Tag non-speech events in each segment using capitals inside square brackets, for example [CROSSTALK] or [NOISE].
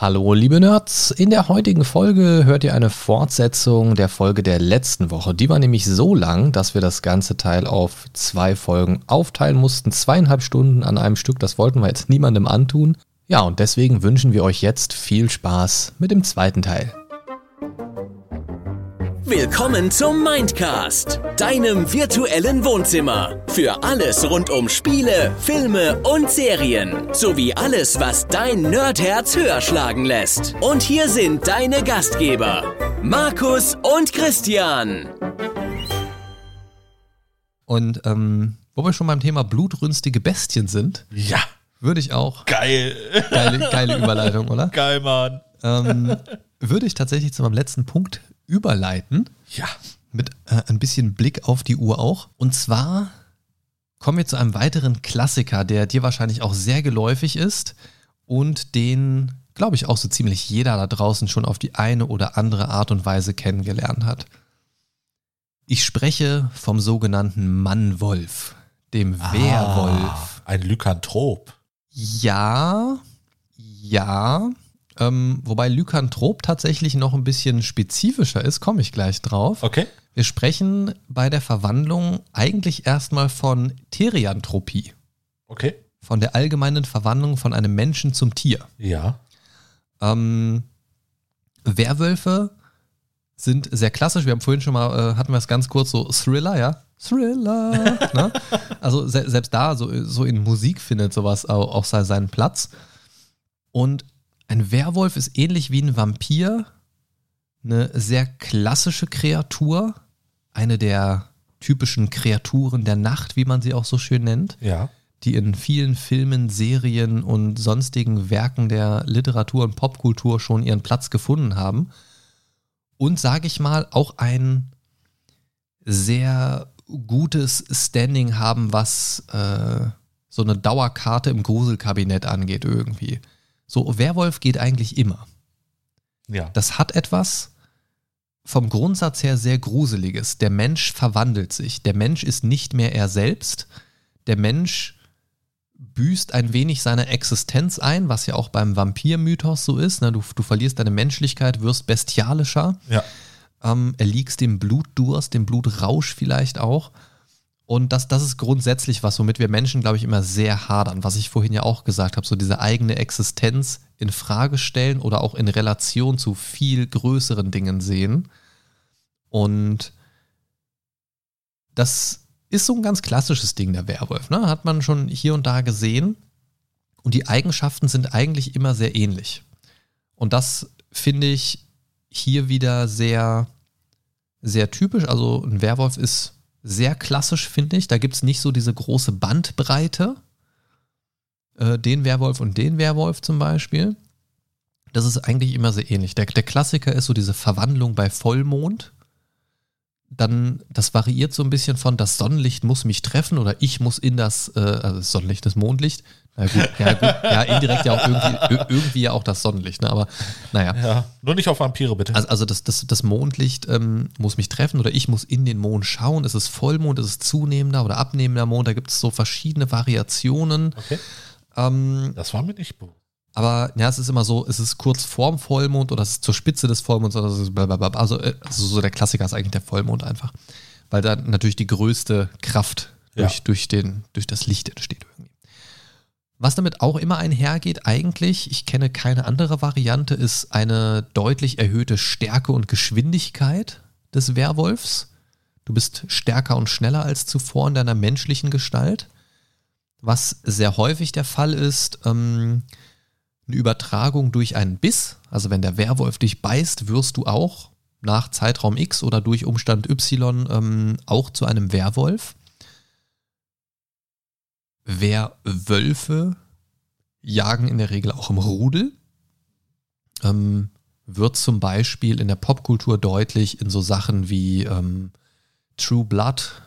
Hallo liebe Nerds, in der heutigen Folge hört ihr eine Fortsetzung der Folge der letzten Woche. Die war nämlich so lang, dass wir das ganze Teil auf zwei Folgen aufteilen mussten. Zweieinhalb Stunden an einem Stück, das wollten wir jetzt niemandem antun. Ja, und deswegen wünschen wir euch jetzt viel Spaß mit dem zweiten Teil. Willkommen zum Mindcast, deinem virtuellen Wohnzimmer. Für alles rund um Spiele, Filme und Serien. Sowie alles, was dein Nerdherz höher schlagen lässt. Und hier sind deine Gastgeber, Markus und Christian. Und ähm, wo wir schon beim Thema blutrünstige Bestien sind, Ja, würde ich auch. geil. Geile, geile Überleitung, oder? Geil, Mann. Ähm, würde ich tatsächlich zu meinem letzten Punkt überleiten. Ja. Mit äh, ein bisschen Blick auf die Uhr auch. Und zwar kommen wir zu einem weiteren Klassiker, der dir wahrscheinlich auch sehr geläufig ist und den, glaube ich, auch so ziemlich jeder da draußen schon auf die eine oder andere Art und Weise kennengelernt hat. Ich spreche vom sogenannten Mannwolf, dem. Ah, ein Lykanthrop. Ja, ja. Ähm, wobei Lykanthrop tatsächlich noch ein bisschen spezifischer ist, komme ich gleich drauf. Okay. Wir sprechen bei der Verwandlung eigentlich erstmal von Therianthropie, Okay. von der allgemeinen Verwandlung von einem Menschen zum Tier. Ja. Ähm, Werwölfe sind sehr klassisch. Wir haben vorhin schon mal, äh, hatten wir es ganz kurz so Thriller, ja? Thriller. [LAUGHS] ne? Also se selbst da, so, so in Musik findet sowas auch, auch se- seinen Platz. Und ein Werwolf ist ähnlich wie ein Vampir eine sehr klassische Kreatur, eine der typischen Kreaturen der Nacht, wie man sie auch so schön nennt Ja. die in vielen Filmen, Serien und sonstigen Werken der Literatur und Popkultur schon ihren Platz gefunden haben. Und sage ich mal, auch ein sehr gutes Standing haben, was äh, so eine Dauerkarte im Gruselkabinett angeht irgendwie. So, Werwolf geht eigentlich immer. Ja. Das hat etwas vom Grundsatz her sehr Gruseliges. Der Mensch verwandelt sich. Der Mensch ist nicht mehr er selbst. Der Mensch büßt ein wenig seine Existenz ein, was ja auch beim Vampir-Mythos so ist. Ne? Du, du verlierst deine Menschlichkeit, wirst bestialischer, Ja. ähm, erliegst dem Blutdurst, dem Blutrausch vielleicht auch. Und das, das ist grundsätzlich was, womit wir Menschen, glaube ich, immer sehr hadern, was ich vorhin ja auch gesagt habe, so diese eigene Existenz in Frage stellen oder auch in Relation zu viel größeren Dingen sehen. Und das ist so ein ganz klassisches Ding, der Werwolf. Ne? Hat man schon hier und da gesehen. Und die Eigenschaften sind eigentlich immer sehr ähnlich. Und das finde ich hier wieder sehr, sehr typisch. Also ein Werwolf ist sehr klassisch, finde ich. Da gibt es nicht so diese große Bandbreite. Äh, den Werwolf und den Werwolf zum Beispiel. Das ist eigentlich immer sehr ähnlich. Der, der Klassiker ist so diese Verwandlung bei Vollmond. Dann, das variiert so ein bisschen von das Sonnenlicht muss mich treffen oder ich muss in das, äh, also das Sonnenlicht, das Mondlicht. Na gut, ja, gut, ja, indirekt ja auch irgendwie, [LAUGHS] ir- irgendwie ja auch das Sonnenlicht, ne? Aber naja. Ja. Nur nicht auf Vampire, bitte. Also, also das, das, das Mondlicht ähm, muss mich treffen oder ich muss in den Mond schauen. Ist es Vollmond, ist es zunehmender oder abnehmender Mond? Da gibt es so verschiedene Variationen. okay. Ähm, Das war mir nicht bewusst. Aber ja, es ist immer so, es ist kurz vorm Vollmond oder es ist zur Spitze des Vollmonds oder es ist blablabla. Also, äh, also so der Klassiker ist eigentlich der Vollmond einfach. Weil da natürlich die größte Kraft durch, Ja. durch, den, durch das Licht entsteht irgendwie. Was damit auch immer einhergeht, eigentlich, ich kenne keine andere Variante, ist eine deutlich erhöhte Stärke und Geschwindigkeit des Werwolfs. Du bist stärker und schneller als zuvor in deiner menschlichen Gestalt. Was sehr häufig der Fall ist, ähm, eine Übertragung durch einen Biss. Also wenn der Werwolf dich beißt, wirst du auch nach Zeitraum X oder durch Umstand Y ähm, auch zu einem Werwolf. Werwölfe jagen in der Regel auch im Rudel. Ähm, wird zum Beispiel in der Popkultur deutlich in so Sachen wie ähm, True Blood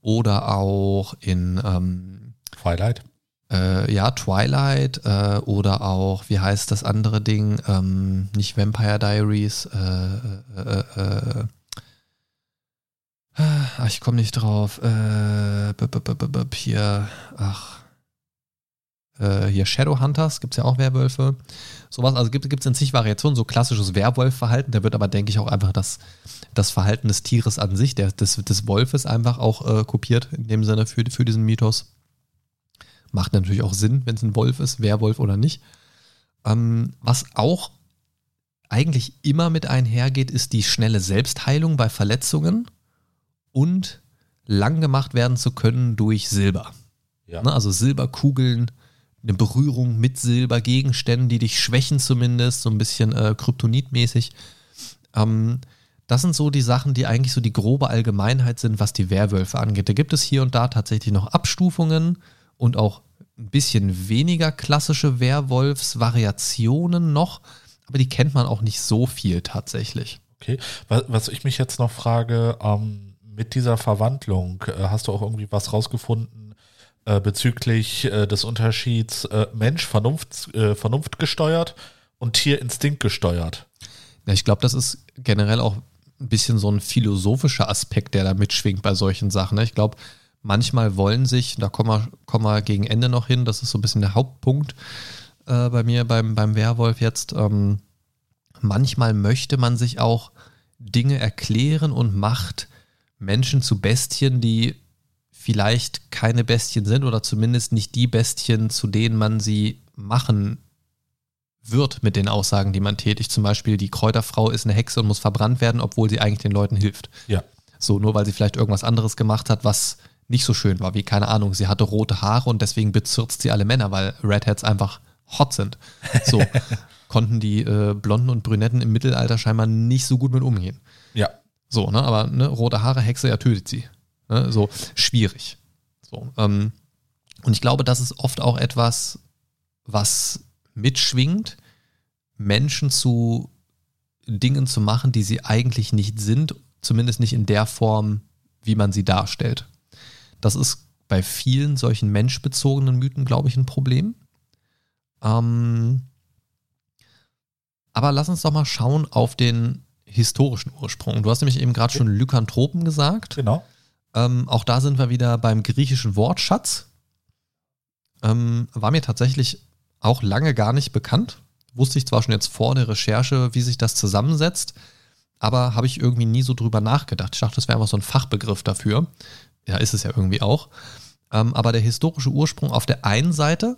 oder auch in ähm, Twilight. Äh, ja, Twilight äh, oder auch, wie heißt das andere Ding? Ähm, nicht Vampire Diaries. Äh, äh, äh, äh, ach, ich komme nicht drauf. B hier, ach. hier Shadowhunters, gibt es ja auch Werwölfe. Sowas, also gibt es in zig Variationen, so klassisches Werwolf-Verhalten. Da wird aber, denke ich, auch einfach das, das Verhalten des Tieres an sich, der, des, des Wolfes einfach auch kopiert, in dem Sinne für, für diesen Mythos. Macht natürlich auch Sinn, wenn es ein Wolf ist, Werwolf oder nicht. Ähm, was auch eigentlich immer mit einhergeht, ist die schnelle Selbstheilung bei Verletzungen und lang gemacht werden zu können durch Silber. Ja. Ne, also Silberkugeln, eine Berührung mit Silbergegenständen, die dich schwächen zumindest, so ein bisschen äh, kryptonitmäßig. Ähm, das sind so die Sachen, die eigentlich so die grobe Allgemeinheit sind, was die Werwölfe angeht. Da gibt es hier und da tatsächlich noch Abstufungen und auch ein bisschen weniger klassische Werwolfs-Variationen noch, aber die kennt man auch nicht so viel tatsächlich. Okay. Was, was ich mich jetzt noch frage, ähm, mit dieser Verwandlung, äh, hast du auch irgendwie was rausgefunden äh, bezüglich äh, des Unterschieds äh, Mensch Vernunft, äh, Vernunft gesteuert und Tier Instinkt gesteuert? Ja, ich glaube, das ist generell auch ein bisschen so ein philosophischer Aspekt, der da mitschwingt bei solchen Sachen. ne? Ich glaube, manchmal wollen sich, da kommen wir, kommen wir gegen Ende noch hin, das ist so ein bisschen der Hauptpunkt äh, bei mir beim, beim Werwolf jetzt. Ähm, manchmal möchte man sich auch Dinge erklären und macht Menschen zu Bestien, die vielleicht keine Bestien sind oder zumindest nicht die Bestien, zu denen man sie machen wird mit den Aussagen, die man tätigt. Zum Beispiel, die Kräuterfrau ist eine Hexe und muss verbrannt werden, obwohl sie eigentlich den Leuten hilft. Ja. So, nur weil sie vielleicht irgendwas anderes gemacht hat, was nicht so schön war, wie, keine Ahnung, sie hatte rote Haare und deswegen bezirzt sie alle Männer, weil Redheads einfach hot sind. So, [LAUGHS] konnten die äh, Blonden und Brünetten im Mittelalter scheinbar nicht so gut mit umgehen. Ja. So, ne, aber ne, rote Haare, Hexe, er tötet sie. Ne, so, schwierig. So, ähm, und ich glaube, das ist oft auch etwas, was mitschwingt, Menschen zu Dingen zu machen, die sie eigentlich nicht sind, zumindest nicht in der Form, wie man sie darstellt. Das ist bei vielen solchen menschbezogenen Mythen, glaube ich, ein Problem. Ähm, aber lass uns doch mal schauen auf den historischen Ursprung. Du hast nämlich eben gerade schon Lykanthropen gesagt. Genau. Ähm, auch da sind wir wieder beim griechischen Wortschatz. Ähm, war mir tatsächlich auch lange gar nicht bekannt. Wusste ich zwar schon jetzt vor der Recherche, wie sich das zusammensetzt, aber habe ich irgendwie nie so drüber nachgedacht. Ich dachte, das wäre einfach so ein Fachbegriff dafür. Ja, ist es ja irgendwie auch. Ähm, aber der historische Ursprung auf der einen Seite,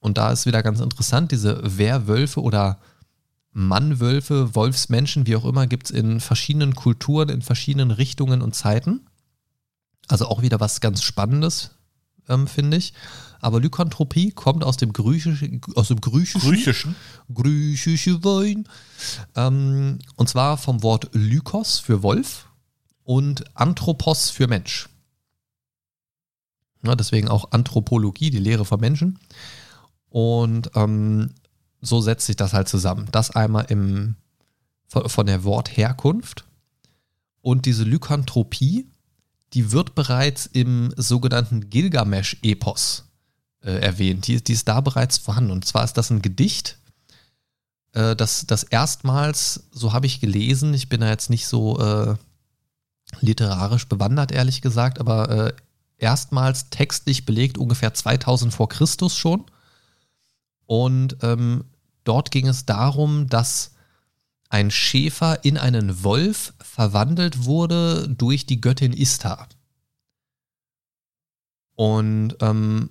und da ist wieder ganz interessant, diese Werwölfe oder Mannwölfe, Wolfsmenschen, wie auch immer, gibt es in verschiedenen Kulturen, in verschiedenen Richtungen und Zeiten. Also auch wieder was ganz Spannendes, ähm, finde ich. Aber Lykanthropie kommt aus dem Griechischen, aus dem Griechischen, Griechischen. griechische Wein. Ähm, und zwar vom Wort Lykos für Wolf und Anthropos für Mensch. Ja, deswegen auch Anthropologie, die Lehre von Menschen. Und ähm, so setzt sich das halt zusammen. Das einmal im, von, von der Wortherkunft. Und diese Lykanthropie, die wird bereits im sogenannten Gilgamesch-Epos äh, erwähnt. Die, die ist da bereits vorhanden. Und zwar ist das ein Gedicht, äh, das, das erstmals, so habe ich gelesen, ich bin da jetzt nicht so äh, literarisch bewandert, ehrlich gesagt, aber äh, erstmals textlich belegt ungefähr 2000 vor Christus schon. Und ähm, dort ging es darum, dass ein Schäfer in einen Wolf verwandelt wurde durch die Göttin Istar. Und ähm,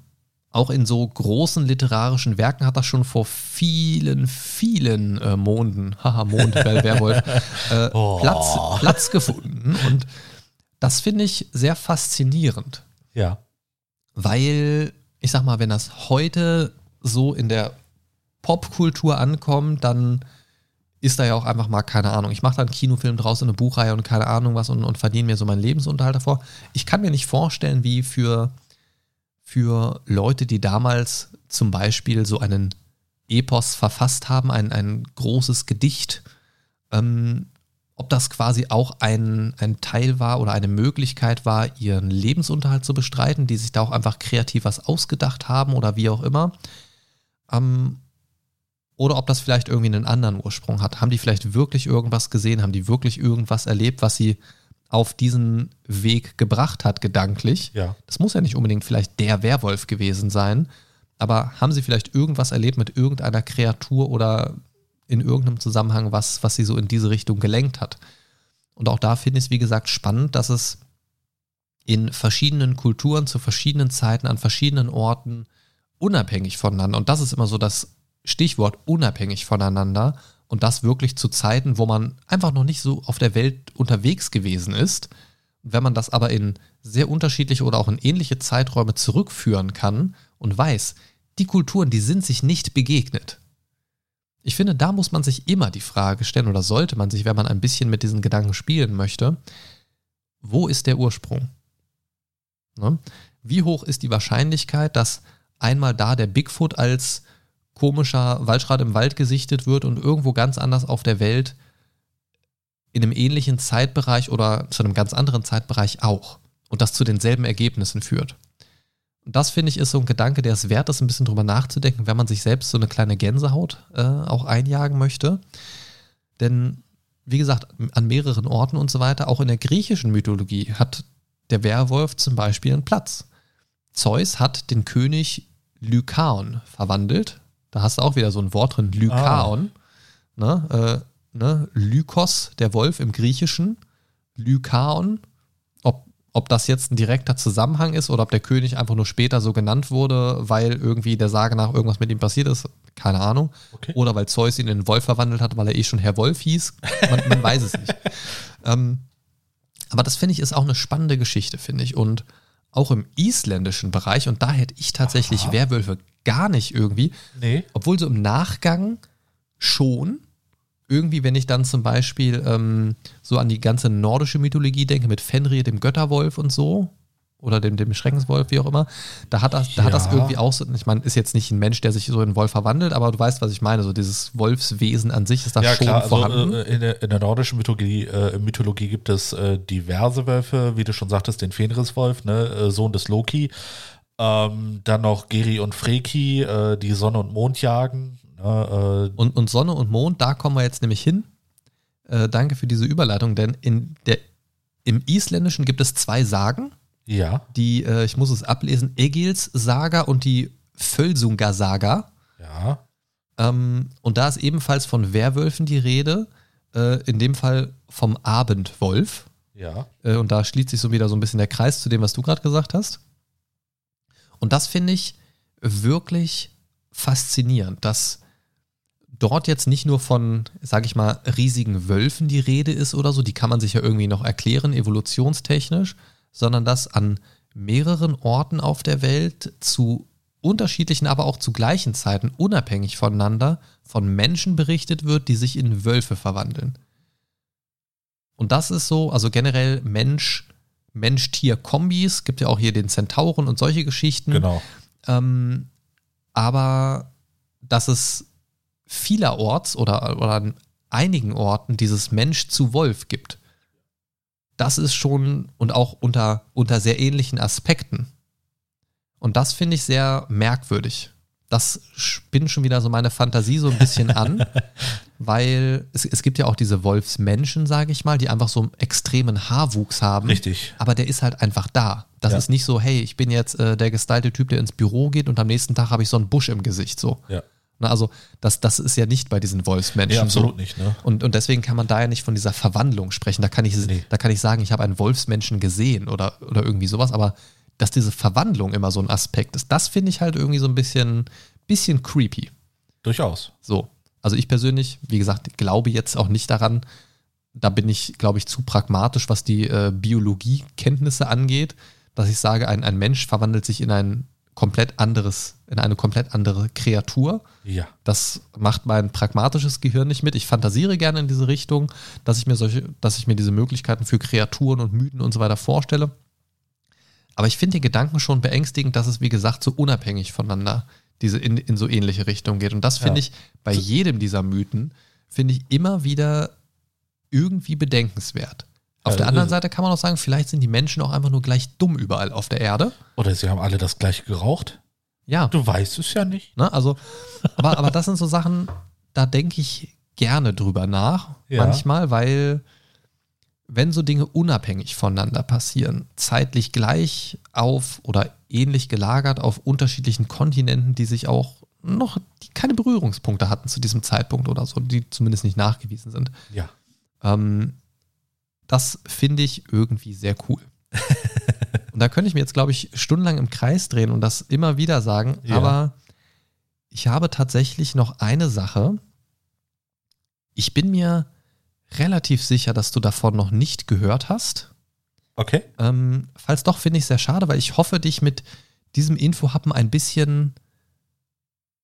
auch in so großen literarischen Werken hat das schon vor vielen, vielen äh, Monden, [LAUGHS] haha, Mond, Werwolf, äh, Oh. Platz, Platz gefunden. Und das finde ich sehr faszinierend Ja. weil ich sag mal, wenn das heute so in der Popkultur ankommt, dann ist da ja auch einfach mal keine Ahnung. Ich mache da einen Kinofilm draus, eine Buchreihe und keine Ahnung was und, und verdiene mir so meinen Lebensunterhalt davor. Ich kann mir nicht vorstellen, wie für, für Leute, die damals zum Beispiel so einen Epos verfasst haben, ein, ein großes Gedicht, ähm, ob das quasi auch ein, ein Teil war oder eine Möglichkeit war, ihren Lebensunterhalt zu bestreiten, die sich da auch einfach kreativ was ausgedacht haben oder wie auch immer. Ähm, oder ob das vielleicht irgendwie einen anderen Ursprung hat. Haben die vielleicht wirklich irgendwas gesehen? Haben die wirklich irgendwas erlebt, was sie auf diesen Weg gebracht hat, gedanklich? Ja. Das muss ja nicht unbedingt vielleicht der Werwolf gewesen sein, aber haben Sie vielleicht irgendwas erlebt mit irgendeiner Kreatur oder in irgendeinem Zusammenhang, was, was Sie so in diese Richtung gelenkt hat? Und auch da finde ich es, wie gesagt, spannend, dass es in verschiedenen Kulturen zu verschiedenen Zeiten an verschiedenen Orten unabhängig voneinander, und das ist immer so das Stichwort unabhängig voneinander, und das wirklich zu Zeiten, wo man einfach noch nicht so auf der Welt unterwegs gewesen ist. Wenn man das aber in sehr unterschiedliche oder auch in ähnliche Zeiträume zurückführen kann und weiß, die Kulturen, die sind sich nicht begegnet. Ich finde, da muss man sich immer die Frage stellen oder sollte man sich, wenn man ein bisschen mit diesen Gedanken spielen möchte, wo ist der Ursprung? Ne? Wie hoch ist die Wahrscheinlichkeit, dass einmal da der Bigfoot als komischer Waldschrat im Wald gesichtet wird und irgendwo ganz anders auf der Welt in einem ähnlichen Zeitbereich oder zu einem ganz anderen Zeitbereich auch und das zu denselben Ergebnissen führt. Und das finde ich ist so ein Gedanke, der es wert ist, ein bisschen drüber nachzudenken, wenn man sich selbst so eine kleine Gänsehaut äh, auch einjagen möchte. Denn, wie gesagt, an mehreren Orten und so weiter, auch in der griechischen Mythologie hat der Werwolf zum Beispiel einen Platz. Zeus hat den König Lykaon verwandelt, da hast du auch wieder so ein Wort drin, Lykaon. Ah. Ne, äh, ne, Lykos, der Wolf im Griechischen. Lykaon. Ob, das jetzt ein direkter Zusammenhang ist oder ob der König einfach nur später so genannt wurde, weil irgendwie der Sage nach irgendwas mit ihm passiert ist, keine Ahnung. Okay. Oder weil Zeus ihn in den Wolf verwandelt hat, weil er eh schon Herr Wolf hieß. Man, man weiß es nicht. [LAUGHS] Ähm, aber das finde ich ist auch eine spannende Geschichte, finde ich. Und auch im isländischen Bereich, und da hätte ich tatsächlich Aha. Werwölfe gar nicht irgendwie. Nee. Obwohl so im Nachgang schon. Irgendwie, wenn ich dann zum Beispiel ähm, so an die ganze nordische Mythologie denke, mit Fenrir, dem Götterwolf und so, oder dem, dem Schreckenswolf, wie auch immer, da hat das, da hat das irgendwie auch so, ich meine, ist jetzt nicht ein Mensch, der sich so in einen Wolf verwandelt, aber du weißt, was ich meine, so dieses Wolfswesen an sich ist da ja, schon klar, also, vorhanden. Also, in, der, in der nordischen Mythologie, äh, Mythologie gibt es äh, diverse Wölfe, wie du schon sagtest, den Fenriswolf, ne, äh, Sohn des Loki, ähm, dann noch Geri und Freki, äh, die Sonne und Mond jagen. Ne, äh, und, und Sonne und Mond, da kommen wir jetzt nämlich hin. Äh, danke für diese Überleitung, denn in der, im Isländischen gibt es zwei Sagen. Ja. Die, äh, ich muss es ablesen, Egils Saga und die Völsunga Saga. Ja. Ähm, und da ist ebenfalls von Werwölfen die Rede. Äh, in dem Fall vom Abendwolf. Ja. Äh, und da schließt sich so wieder so ein bisschen der Kreis zu dem, was du gerade gesagt hast. Und das finde ich wirklich faszinierend, dass dort jetzt nicht nur von, sage ich mal, riesigen Wölfen die Rede ist oder so, die kann man sich ja irgendwie noch erklären, evolutionstechnisch, sondern dass an mehreren Orten auf der Welt zu unterschiedlichen, aber auch zu gleichen Zeiten, unabhängig voneinander, von Menschen berichtet wird, die sich in Wölfe verwandeln. Und das ist so, also generell Mensch, Mensch-Tier-Kombis, gibt ja auch hier den Zentauren und solche Geschichten. Genau. Ähm, aber dass es vielerorts oder, oder an einigen Orten dieses Mensch zu Wolf gibt, das ist schon und auch unter, unter sehr ähnlichen Aspekten. Und das finde ich sehr merkwürdig das spinnt schon wieder so meine Fantasie so ein bisschen an, [LAUGHS] weil es, es gibt ja auch diese Wolfsmenschen, sage ich mal, die einfach so einen extremen Haarwuchs haben. Richtig. Aber der ist halt einfach da. Das ja. ist nicht so, hey, ich bin jetzt äh, der gestylte Typ, der ins Büro geht und am nächsten Tag habe ich so einen Busch im Gesicht. So. Ja. Na, also das, das ist ja nicht bei diesen Wolfsmenschen. Ja, absolut so. nicht. Ne? Und, und deswegen kann man da ja nicht von dieser Verwandlung sprechen. Da kann ich, nee. da kann ich sagen, ich habe einen Wolfsmenschen gesehen oder, oder irgendwie sowas, aber dass diese Verwandlung immer so ein Aspekt ist, das finde ich halt irgendwie so ein bisschen, bisschen creepy. Durchaus. So. Also ich persönlich, wie gesagt, glaube jetzt auch nicht daran, da bin ich, glaube ich, zu pragmatisch, was die äh, Biologiekenntnisse angeht, dass ich sage, ein, ein Mensch verwandelt sich in ein komplett anderes, in eine komplett andere Kreatur. Ja. Das macht mein pragmatisches Gehirn nicht mit. Ich fantasiere gerne in diese Richtung, dass ich mir solche, dass ich mir diese Möglichkeiten für Kreaturen und Mythen und so weiter vorstelle. Aber ich finde den Gedanken schon beängstigend, dass es, wie gesagt, so unabhängig voneinander diese in, in so ähnliche Richtung geht. Und das finde ja. ich bei jedem dieser Mythen, finde ich immer wieder irgendwie bedenkenswert. Auf der anderen Seite kann man auch sagen, vielleicht sind die Menschen auch einfach nur gleich dumm überall auf der Erde. Oder sie haben alle das gleiche geraucht. Ja. Du weißt es ja nicht. Ne? Also, aber, aber das sind so Sachen, da denke ich gerne drüber nach, ja. manchmal, weil wenn so Dinge unabhängig voneinander passieren, zeitlich gleich auf oder ähnlich gelagert auf unterschiedlichen Kontinenten, die sich auch noch die keine Berührungspunkte hatten zu diesem Zeitpunkt oder so, die zumindest nicht nachgewiesen sind. Ja. Ähm, das finde ich irgendwie sehr cool. [LAUGHS] und da könnte ich mir jetzt, glaube ich, stundenlang im Kreis drehen und das immer wieder sagen, Ja. aber ich habe tatsächlich noch eine Sache. Ich bin mir relativ sicher, dass du davon noch nicht gehört hast. Okay. Ähm, falls doch, finde ich es sehr schade, weil ich hoffe, dich mit diesem Infohappen ein bisschen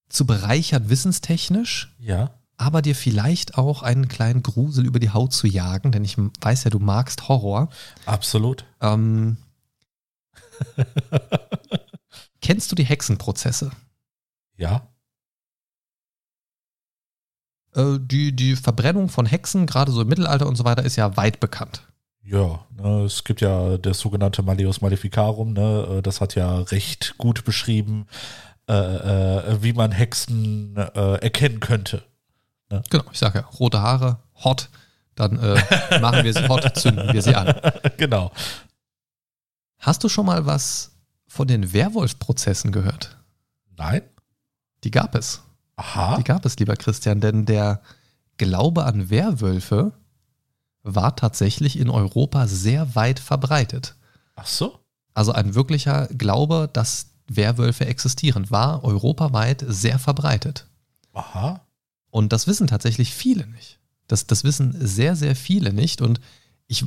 zu bereichern, wissenstechnisch, Ja. Aber dir vielleicht auch einen kleinen Grusel über die Haut zu jagen, denn ich weiß ja, du magst Horror. Absolut. Ähm, kennst du die Hexenprozesse? Ja. Äh, die, die Verbrennung von Hexen, gerade so im Mittelalter und so weiter, ist ja weit bekannt. Ja, ne, es gibt ja das sogenannte Malleus Maleficarum, ne, äh, das hat ja recht gut beschrieben, äh, äh, wie man Hexen äh, erkennen könnte. Genau, ich sage ja, rote Haare, hot, dann äh, [LAUGHS] machen wir sie hot, zünden wir sie an. genau. Hast du schon mal was von den Werwolf-Prozessen gehört? Nein? Die gab es. Aha. Die gab es, lieber Christian, denn der Glaube an Werwölfe war tatsächlich in Europa sehr weit verbreitet. Ach so? Also ein wirklicher Glaube, dass Werwölfe existieren, war europaweit sehr verbreitet. Aha. Und das wissen tatsächlich viele nicht. Das, das wissen sehr, sehr viele nicht. Und ich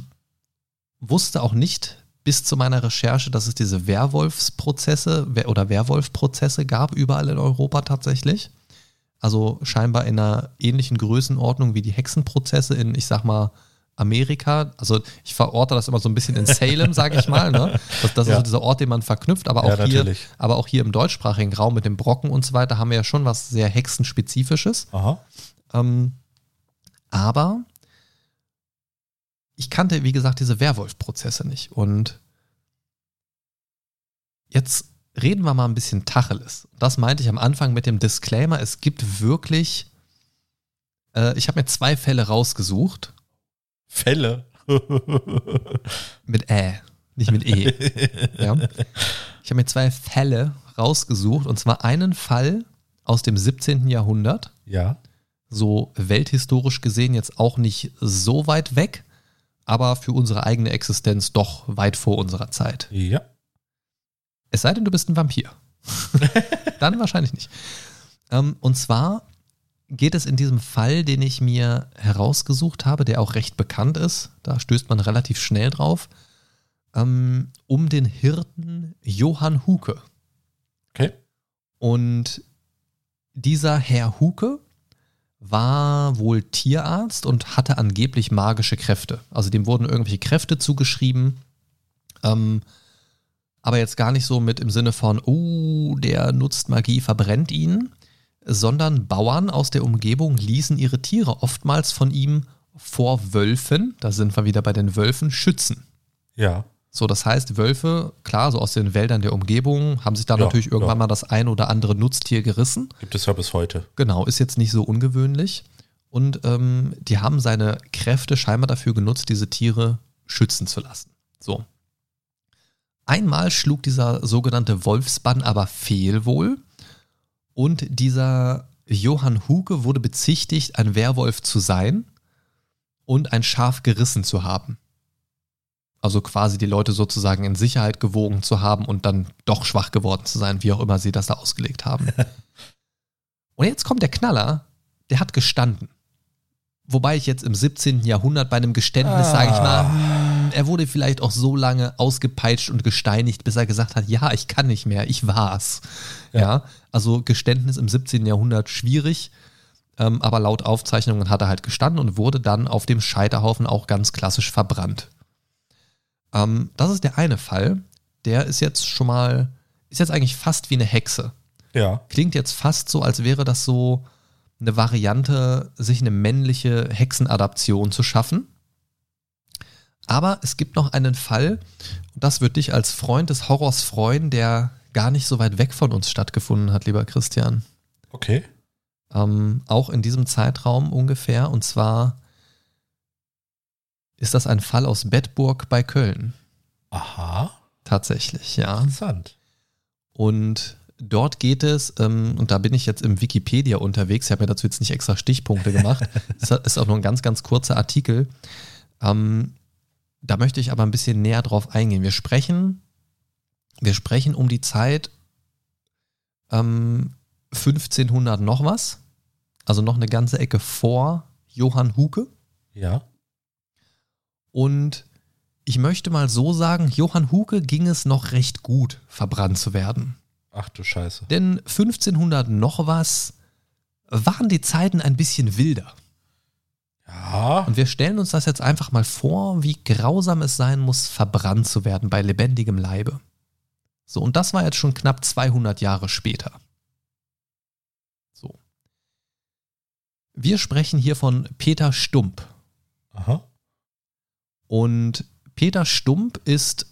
wusste auch nicht bis zu meiner Recherche, dass es diese Werwolfsprozesse Wer- oder Werwolfprozesse gab, überall in Europa tatsächlich. Also scheinbar in einer ähnlichen Größenordnung wie die Hexenprozesse in, ich sag mal, Amerika. Also ich verorte das immer so ein bisschen in Salem, sage ich mal. Ne? Das, das ist Ja. so dieser Ort, den man verknüpft, aber Ja, auch hier, natürlich. aber auch hier im deutschsprachigen Raum mit dem Brocken und so weiter haben wir ja schon was sehr Hexenspezifisches. Ähm, aber ich kannte, wie gesagt, diese Werwolf-Prozesse nicht. Und jetzt reden wir mal ein bisschen Tacheles. Das meinte ich am Anfang mit dem Disclaimer. Es gibt wirklich, äh, ich habe mir zwei Fälle rausgesucht. Fälle. Mit Ä, nicht mit E. [LAUGHS] ja. Ich habe mir zwei Fälle rausgesucht. Und zwar einen Fall aus dem 17. Jahrhundert. ja. so welthistorisch gesehen jetzt auch nicht so weit weg, aber für unsere eigene Existenz doch weit vor unserer Zeit. Ja. Es sei denn, du bist ein Vampir. [LAUGHS] Dann wahrscheinlich nicht. Ähm, und zwar geht es in diesem Fall, den ich mir herausgesucht habe, der auch recht bekannt ist, da stößt man relativ schnell drauf, ähm, um den Hirten Johann Huke. Okay. Und dieser Herr Huke war wohl Tierarzt und hatte angeblich magische Kräfte. Also dem wurden irgendwelche Kräfte zugeschrieben. Ähm, aber jetzt gar nicht so mit im Sinne von, oh, der nutzt Magie, verbrennt ihn, sondern Bauern aus der Umgebung ließen ihre Tiere oftmals von ihm vor Wölfen, da sind wir wieder bei den Wölfen, schützen. Ja. So, das heißt, Wölfe, klar, so aus den Wäldern der Umgebung, haben sich da Ja, natürlich irgendwann ja. mal das ein oder andere Nutztier gerissen. Gibt es ja bis heute. Genau, ist jetzt nicht so ungewöhnlich. Und ähm, die haben seine Kräfte scheinbar dafür genutzt, diese Tiere schützen zu lassen. So. Einmal schlug dieser sogenannte Wolfsbann aber fehl wohl. Und dieser Johann Huke wurde bezichtigt, ein Werwolf zu sein und ein Schaf gerissen zu haben. Also quasi die Leute sozusagen in Sicherheit gewogen zu haben und dann doch schwach geworden zu sein, wie auch immer sie das da ausgelegt haben. [LAUGHS] und jetzt kommt der Knaller, der hat gestanden. Wobei ich jetzt im 17. Jahrhundert bei einem Geständnis, Ah. sage ich mal, hm, er wurde vielleicht auch so lange ausgepeitscht und gesteinigt, bis er gesagt hat, ja, ich kann nicht mehr, ich war's. Ja, Ja. also Geständnis im 17. Jahrhundert schwierig, ähm, aber laut Aufzeichnungen hat er halt gestanden und wurde dann auf dem Scheiterhaufen auch ganz klassisch verbrannt. Ähm, das ist der eine Fall. Der ist jetzt schon mal, ist jetzt eigentlich fast wie eine Hexe. Ja. Klingt jetzt fast so, als wäre das so eine Variante, sich eine männliche Hexenadaption zu schaffen. Aber es gibt noch einen Fall, und das wird dich als Freund des Horrors freuen, der gar nicht so weit weg von uns stattgefunden hat, lieber Christian. Okay. Ähm, auch in diesem Zeitraum ungefähr, und zwar ist das ein Fall aus Bedburg bei Köln. Aha, Tatsächlich, ja. interessant. Und dort geht es, ähm, und da bin ich jetzt im Wikipedia unterwegs, ich habe mir dazu jetzt nicht extra Stichpunkte gemacht, [LAUGHS] es ist auch nur ein ganz, ganz kurzer Artikel. Ähm, da möchte ich aber ein bisschen näher drauf eingehen. Wir sprechen, wir sprechen um die Zeit ähm, 1500 noch was, also noch eine ganze Ecke vor Johann Huke. Ja, Und ich möchte mal so sagen, Johann Huke ging es noch recht gut, verbrannt zu werden. ach du Scheiße. Denn 1500 noch was waren die Zeiten ein bisschen wilder. Ja, Und wir stellen uns das jetzt einfach mal vor, wie grausam es sein muss, verbrannt zu werden bei lebendigem Leibe. So, und das war jetzt schon knapp 200 Jahre später. So. Wir sprechen hier von Peter Stump. aha, Und Peter Stump ist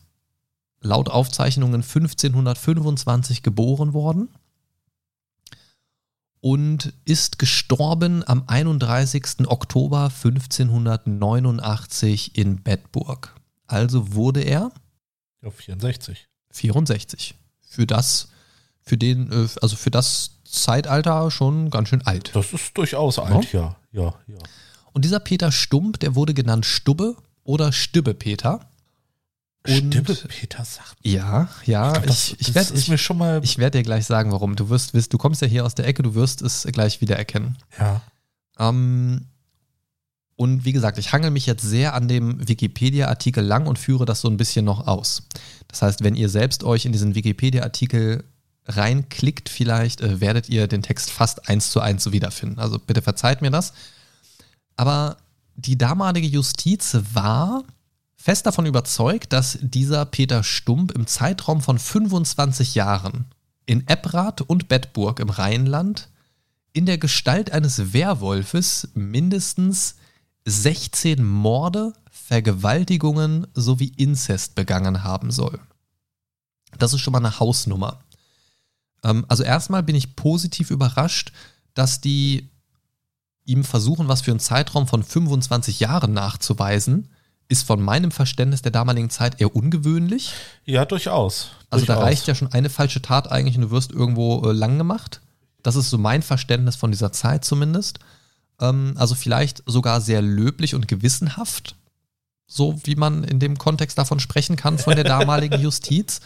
laut Aufzeichnungen 1525 geboren worden und ist gestorben am 31. Oktober 1589 in Bedburg. Also wurde er ja, 64. 64. Für das, für den, äh, also für das Zeitalter schon ganz schön alt. Das ist durchaus alt, ja, ja, ja. Und dieser Peter Stump, der wurde genannt Stubbe oder Stübbe Peter. Und- Stimme Peter sagt. Ja, ja, glaub, das, ich, ich werde ich, mir schon mal. ich werd dir gleich sagen, warum. Du wirst, wirst, du kommst ja hier aus der Ecke, du wirst es gleich wiedererkennen. ja, Ähm, und wie gesagt, ich hangel mich jetzt sehr an dem Wikipedia-Artikel lang und führe das so ein bisschen noch aus. Das heißt, wenn ihr selbst euch in diesen Wikipedia-Artikel reinklickt, vielleicht äh, werdet ihr den Text fast eins zu eins wiederfinden. Also bitte verzeiht mir das. Aber die damalige Justiz war fest davon überzeugt, dass dieser Peter Stump im Zeitraum von 25 Jahren in Ebbrath und Bedburg im Rheinland in der Gestalt eines Werwolfes mindestens 16 Morde, Vergewaltigungen sowie Inzest begangen haben soll. Das ist schon mal eine Hausnummer. Ähm, also erstmal bin ich positiv überrascht, dass die ihm versuchen, was für einen Zeitraum von 25 Jahren nachzuweisen, ist von meinem Verständnis der damaligen Zeit eher ungewöhnlich. ja, durchaus. Also da durchaus. reicht ja schon eine falsche Tat eigentlich und du wirst irgendwo äh, lang gemacht. Das ist so mein Verständnis von dieser Zeit zumindest. Ähm, also vielleicht sogar sehr löblich und gewissenhaft, so wie man in dem Kontext davon sprechen kann von der damaligen [LAUGHS] Justiz.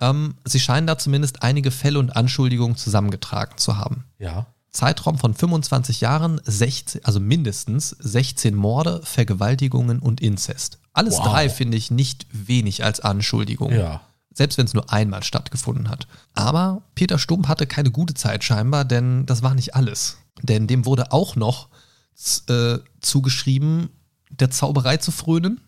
Ähm, sie scheinen da zumindest einige Fälle und Anschuldigungen zusammengetragen zu haben. Ja, Zeitraum von 25 Jahren, 16, also mindestens 16 Morde, Vergewaltigungen und Inzest. Alles Wow. drei finde ich nicht wenig als Anschuldigung ja. selbst wenn es nur einmal stattgefunden hat. Aber Peter Stump hatte keine gute Zeit scheinbar, denn das war nicht alles. Denn dem wurde auch noch äh, zugeschrieben, der Zauberei zu frönen,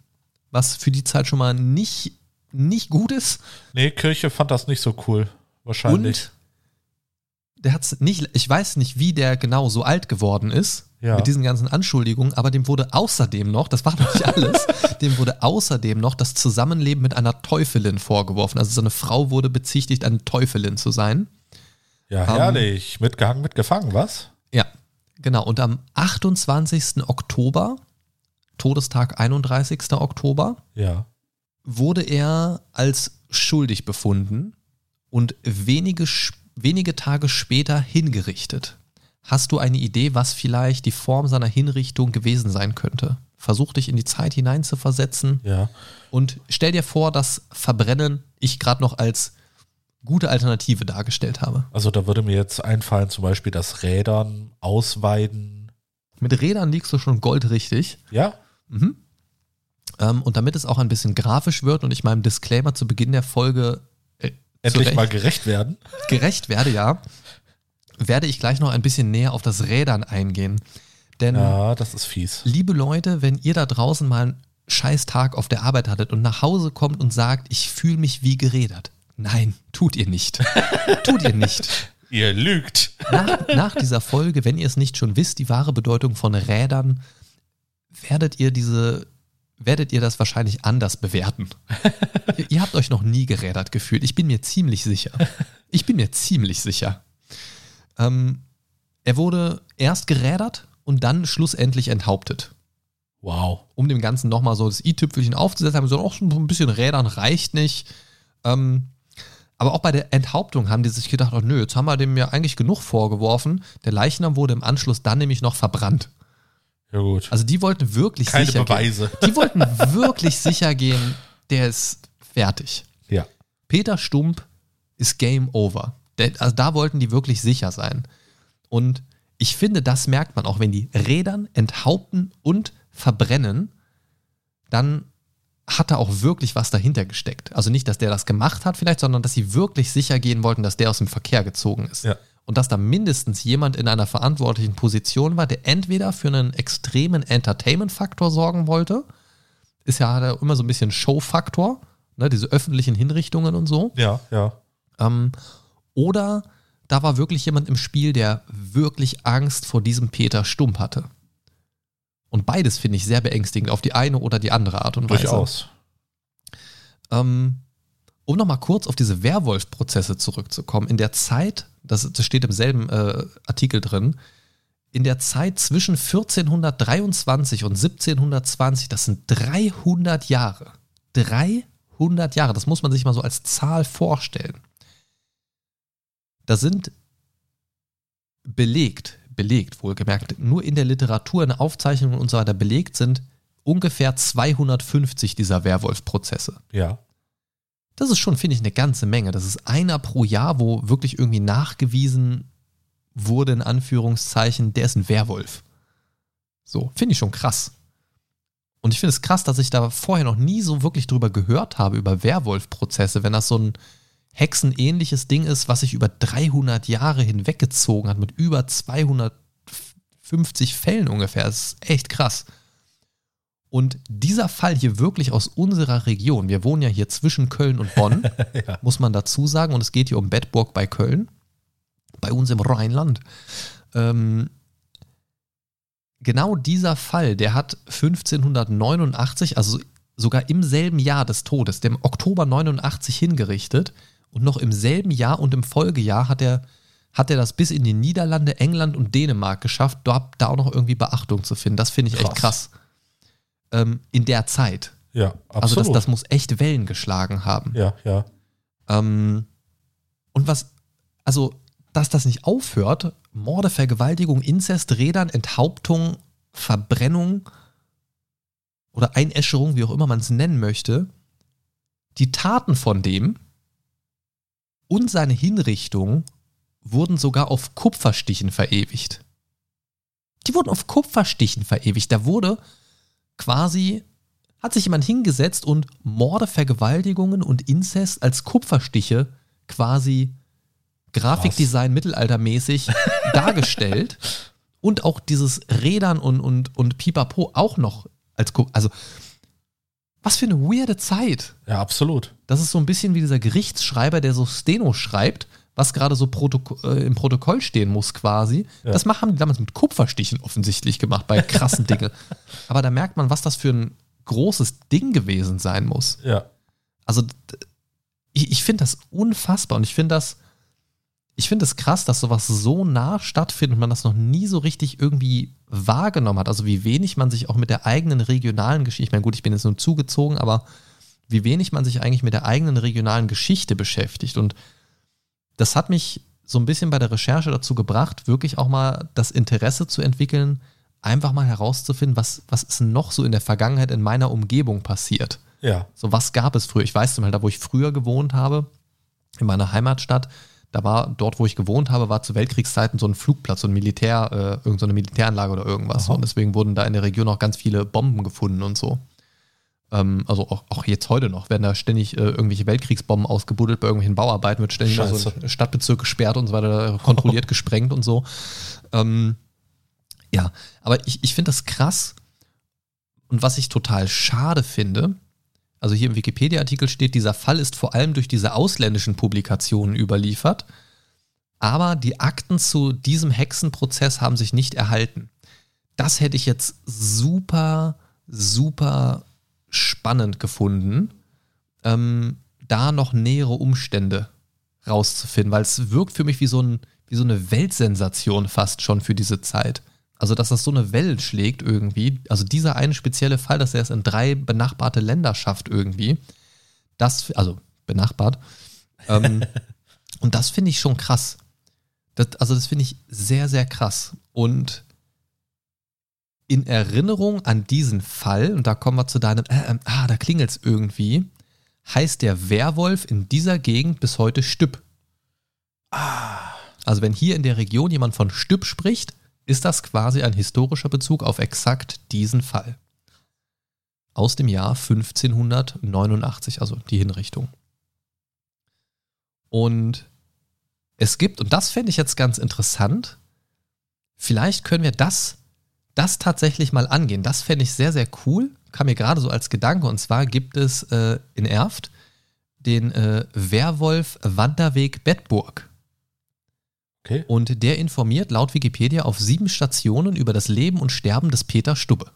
was für die Zeit schon mal nicht, nicht gut ist. Nee, Kirche fand das nicht so cool. Wahrscheinlich. Und der hat's nicht, ich weiß nicht, wie der genau so alt geworden ist. Ja. Mit diesen ganzen Anschuldigungen, aber dem wurde außerdem noch, das war noch nicht alles, [LAUGHS] dem wurde außerdem noch das Zusammenleben mit einer Teufelin vorgeworfen. Also seine Frau wurde bezichtigt, eine Teufelin zu sein. ja, Ähm, herrlich. Mitgehangen, mitgefangen, was? Ja, genau. Und am 28. Oktober, Todestag 31. Oktober, Ja. wurde er als schuldig befunden und wenige, sch- wenige Tage später hingerichtet. Hast du eine Idee, was vielleicht die Form seiner Hinrichtung gewesen sein könnte? Versuch dich in die Zeit hineinzuversetzen Ja. und stell dir vor, dass Verbrennen ich gerade noch als gute Alternative dargestellt habe. Also da würde mir jetzt einfallen, zum Beispiel das Rädern, Ausweiden. Mit Rädern liegst du schon goldrichtig. Ja, Mhm. Ähm, und damit es auch ein bisschen grafisch wird und ich meinem Disclaimer zu Beginn der Folge endlich zurecht- mal gerecht werden. gerecht werde, ja, werde ich gleich noch ein bisschen näher auf das Rädern eingehen. Denn, Ja, das ist fies. liebe Leute, wenn ihr da draußen mal einen scheiß Tag auf der Arbeit hattet und nach Hause kommt und sagt, ich fühle mich wie gerädert. Nein, tut ihr nicht. [LAUGHS] tut ihr nicht. Ihr lügt. Nach, nach dieser Folge, wenn ihr es nicht schon wisst, die wahre Bedeutung von Rädern, werdet ihr diese, werdet ihr das wahrscheinlich anders bewerten. ihr, [LAUGHS] ihr habt euch noch nie gerädert gefühlt. Ich bin mir ziemlich sicher. Ich bin mir ziemlich sicher. Ähm, er wurde erst gerädert und dann schlussendlich enthauptet. Wow. Um dem Ganzen nochmal so das i-Tüpfelchen aufzusetzen, haben sie auch so ein bisschen Rädern reicht nicht. Ähm, aber auch bei der Enthauptung haben die sich gedacht, oh nö, jetzt haben wir dem ja eigentlich genug vorgeworfen. Der Leichnam wurde im Anschluss dann nämlich noch verbrannt. Ja, gut. Also die wollten wirklich Keine sicher Beweise. gehen. [LAUGHS] Die wollten wirklich sicher gehen, der ist fertig. Ja. Peter Stump ist Game Over. Also da wollten die wirklich sicher sein. Und ich finde, das merkt man auch, wenn die Rädern enthaupten und verbrennen, dann hat da auch wirklich was dahinter gesteckt. Also nicht, dass der das gemacht hat vielleicht, sondern dass sie wirklich sicher gehen wollten, dass der aus dem Verkehr gezogen ist. Ja. Und dass da mindestens jemand in einer verantwortlichen Position war, der entweder für einen extremen Entertainment-Faktor sorgen wollte, ist ja er immer so ein bisschen Show-Faktor, ne, diese öffentlichen Hinrichtungen und so. Ja, ja. Ähm, oder da war wirklich jemand im Spiel, der wirklich Angst vor diesem Peter Stump hatte. Und beides finde ich sehr beängstigend, auf die eine oder die andere Art und Weise. Durchaus. Ähm, um nochmal kurz auf diese Werwolf-Prozesse zurückzukommen. In der Zeit, das, das steht im selben äh, Artikel drin, in der Zeit zwischen 1423 und 1720, das sind 300 Jahre. 300 Jahre, das muss man sich mal so als Zahl vorstellen. Da sind belegt, belegt wohlgemerkt, nur in der Literatur, in Aufzeichnungen und so weiter belegt sind ungefähr 250 dieser Werwolf-Prozesse. Ja. Das ist schon, finde ich, eine ganze Menge. Das ist einer pro Jahr, wo wirklich irgendwie nachgewiesen wurde, in Anführungszeichen, der ist ein Werwolf. So, finde ich schon krass. Und ich finde es krass, dass ich da vorher noch nie so wirklich drüber gehört habe, über Werwolf-Prozesse, wenn das so ein hexenähnliches Ding ist, was sich über 300 Jahre hinweggezogen hat, mit über 250 Fällen ungefähr. Das ist echt krass. Und dieser Fall hier wirklich aus unserer Region, wir wohnen ja hier zwischen Köln und Bonn, [LAUGHS] Ja. muss man dazu sagen, und es geht hier um Bedburg bei Köln, bei uns im Rheinland. Ähm, genau dieser Fall, der hat 1589, also sogar im selben Jahr des Todes, dem Oktober 89 hingerichtet und noch im selben Jahr und im Folgejahr hat er hat er das bis in die Niederlande, England und Dänemark geschafft, dort da auch noch irgendwie Beachtung zu finden. Das finde ich echt krass. Ähm, in der Zeit. Ja, absolut. Also das, das muss echt Wellen geschlagen haben. ja, ja. Ähm, und was, also, dass das nicht aufhört, Morde, Vergewaltigung, Inzest, Rädern, Enthauptung, Verbrennung oder Einäscherung, wie auch immer man es nennen möchte, die Taten von dem und seine Hinrichtung wurden sogar auf Kupferstichen verewigt. Die wurden auf Kupferstichen verewigt. Da wurde quasi hat sich jemand hingesetzt und Morde, Vergewaltigungen und Inzest als Kupferstiche quasi Grafikdesign mittelaltermäßig [LAUGHS] dargestellt und auch dieses Rädern und, und, und Pipapo auch noch als Kupfer. Also, was für eine weirde Zeit. Ja, absolut. Das ist so ein bisschen wie dieser Gerichtsschreiber, der so Steno schreibt, was gerade so Protok äh, im Protokoll stehen muss quasi. Ja. Das haben die damals mit Kupferstichen offensichtlich gemacht, bei krassen [LAUGHS] Dingen. Aber da merkt man, was das für ein großes Ding gewesen sein muss. Ja. Also ich, ich finde das unfassbar und ich finde das, ich finde es krass, dass sowas so nah stattfindet und man das noch nie so richtig irgendwie wahrgenommen hat. Also wie wenig man sich auch mit der eigenen regionalen Geschichte, ich meine, gut, ich bin jetzt nur zugezogen, aber wie wenig man sich eigentlich mit der eigenen regionalen Geschichte beschäftigt. Und das hat mich so ein bisschen bei der Recherche dazu gebracht, wirklich auch mal das Interesse zu entwickeln, einfach mal herauszufinden, was, was ist noch so in der Vergangenheit in meiner Umgebung passiert. Ja. So, was gab es früher? Ich weiß zum Beispiel, da wo ich früher gewohnt habe, in meiner Heimatstadt, da war dort, wo ich gewohnt habe, war zu Weltkriegszeiten so ein Flugplatz, so ein Militär, äh, irgend so eine Militäranlage oder irgendwas. Aha. Und deswegen wurden da in der Region auch ganz viele Bomben gefunden und so. Ähm, also auch, auch jetzt heute noch werden da ständig äh, irgendwelche Weltkriegsbomben ausgebuddelt bei irgendwelchen Bauarbeiten, wird ständig mal so Scheiße. ein Stadtbezirk gesperrt und so weiter, kontrolliert [LAUGHS] gesprengt und so. Ähm, ja, aber ich, ich finde das krass. Und was ich total schade finde, also hier im Wikipedia-Artikel steht, dieser Fall ist vor allem durch diese ausländischen Publikationen überliefert, aber die Akten zu diesem Hexenprozess haben sich nicht erhalten. Das hätte ich jetzt super, super spannend gefunden, ähm, da noch nähere Umstände rauszufinden, weil es wirkt für mich wie so, ein, wie so eine Weltsensation fast schon für diese Zeit. Also, dass das so eine Welle schlägt irgendwie. Also, dieser eine spezielle Fall, dass er es in drei benachbarte Länder schafft irgendwie. Das, also benachbart. Ähm, [LAUGHS] und das finde ich schon krass. Das, also, das finde ich sehr, sehr krass. Und in Erinnerung an diesen Fall, und da kommen wir zu deinem, äh, äh, ah, da klingelt es irgendwie, heißt der Werwolf in dieser Gegend bis heute Stüpp. Ah. Also wenn hier in der Region jemand von Stüpp spricht, ist das quasi ein historischer Bezug auf exakt diesen Fall. Aus dem Jahr 1589, also die Hinrichtung. Und es gibt, und das fände ich jetzt ganz interessant, vielleicht können wir das, das tatsächlich mal angehen. Das fände ich sehr, sehr cool. Kam mir gerade so als Gedanke. Und zwar gibt es äh, in Erft den äh, Werwolf Wanderweg Bettburg. Okay. Und der informiert laut Wikipedia auf sieben Stationen über das Leben und Sterben des Peter Stubbe.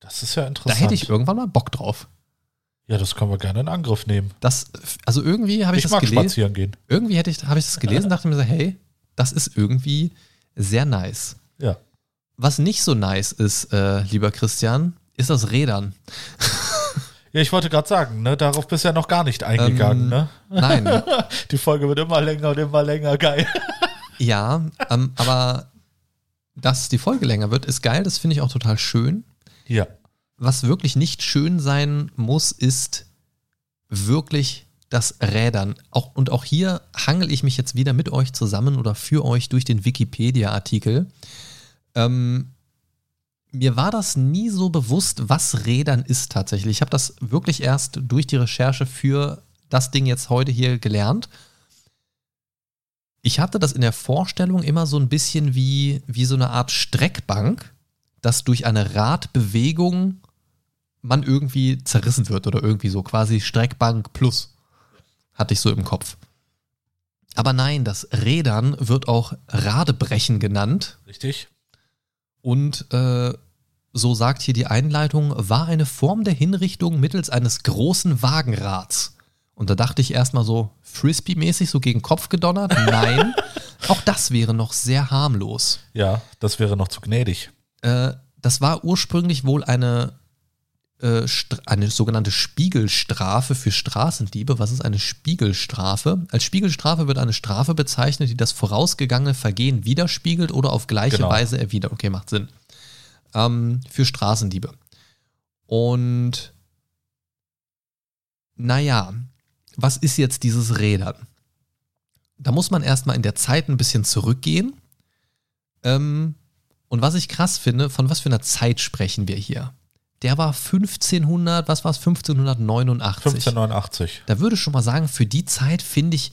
Das ist ja Da interessant. hätte ich irgendwann mal Bock drauf. ja, das können wir gerne in Angriff nehmen. Das, also irgendwie habe ich, Ich, das gelesen. spazieren gehen. Irgendwie hätte ich, habe ich das gelesen und dachte mir so, hey, das ist irgendwie sehr nice. Ja. Was nicht so nice ist, äh, lieber Christian, ist das Rädern. [LAUGHS] Ja, ich wollte gerade sagen, ne, darauf bist du ja noch gar nicht eingegangen, Ähm, ne? Nein, [LAUGHS] Die Folge wird immer länger und immer länger, geil. [LAUGHS] ja, ähm, aber dass die Folge länger wird, ist geil, das finde ich auch total schön. Ja. Was wirklich nicht schön sein muss, ist wirklich das Rädern. Auch, und auch hier hangel ich mich jetzt wieder mit euch zusammen oder für euch durch den Wikipedia-Artikel. Ähm, mir war das nie so bewusst, was Rädern ist tatsächlich. Ich habe das wirklich erst durch die Recherche für das Ding jetzt heute hier gelernt. Ich hatte das in der Vorstellung immer so ein bisschen wie, wie so eine Art Streckbank, dass durch eine Radbewegung man irgendwie zerrissen wird oder irgendwie so, quasi Streckbank plus. Hatte ich so im Kopf. Aber nein, das Rädern wird auch Radebrechen genannt. Richtig? Und äh, so sagt hier die Einleitung, war eine Form der Hinrichtung mittels eines großen Wagenrads. Und da dachte ich erstmal so, Frisbee-mäßig so gegen Kopf gedonnert? Nein, [LAUGHS] auch das wäre noch sehr harmlos. Ja, das wäre noch zu gnädig. Äh, das war ursprünglich wohl eine, eine sogenannte Spiegelstrafe für Straßendiebe. Was ist eine Spiegelstrafe? Als Spiegelstrafe wird eine Strafe bezeichnet, die das vorausgegangene Vergehen widerspiegelt oder auf gleiche Genau. Weise erwidert. Okay, macht Sinn. Ähm, für Straßendiebe. Und naja, was ist jetzt dieses Rädern? Da muss man erstmal in der Zeit ein bisschen zurückgehen. Ähm, und was ich krass finde, von was für einer Zeit sprechen wir hier? Der war 1500, was war es, 1589. 1589. Da würde ich schon mal sagen, für die Zeit finde ich,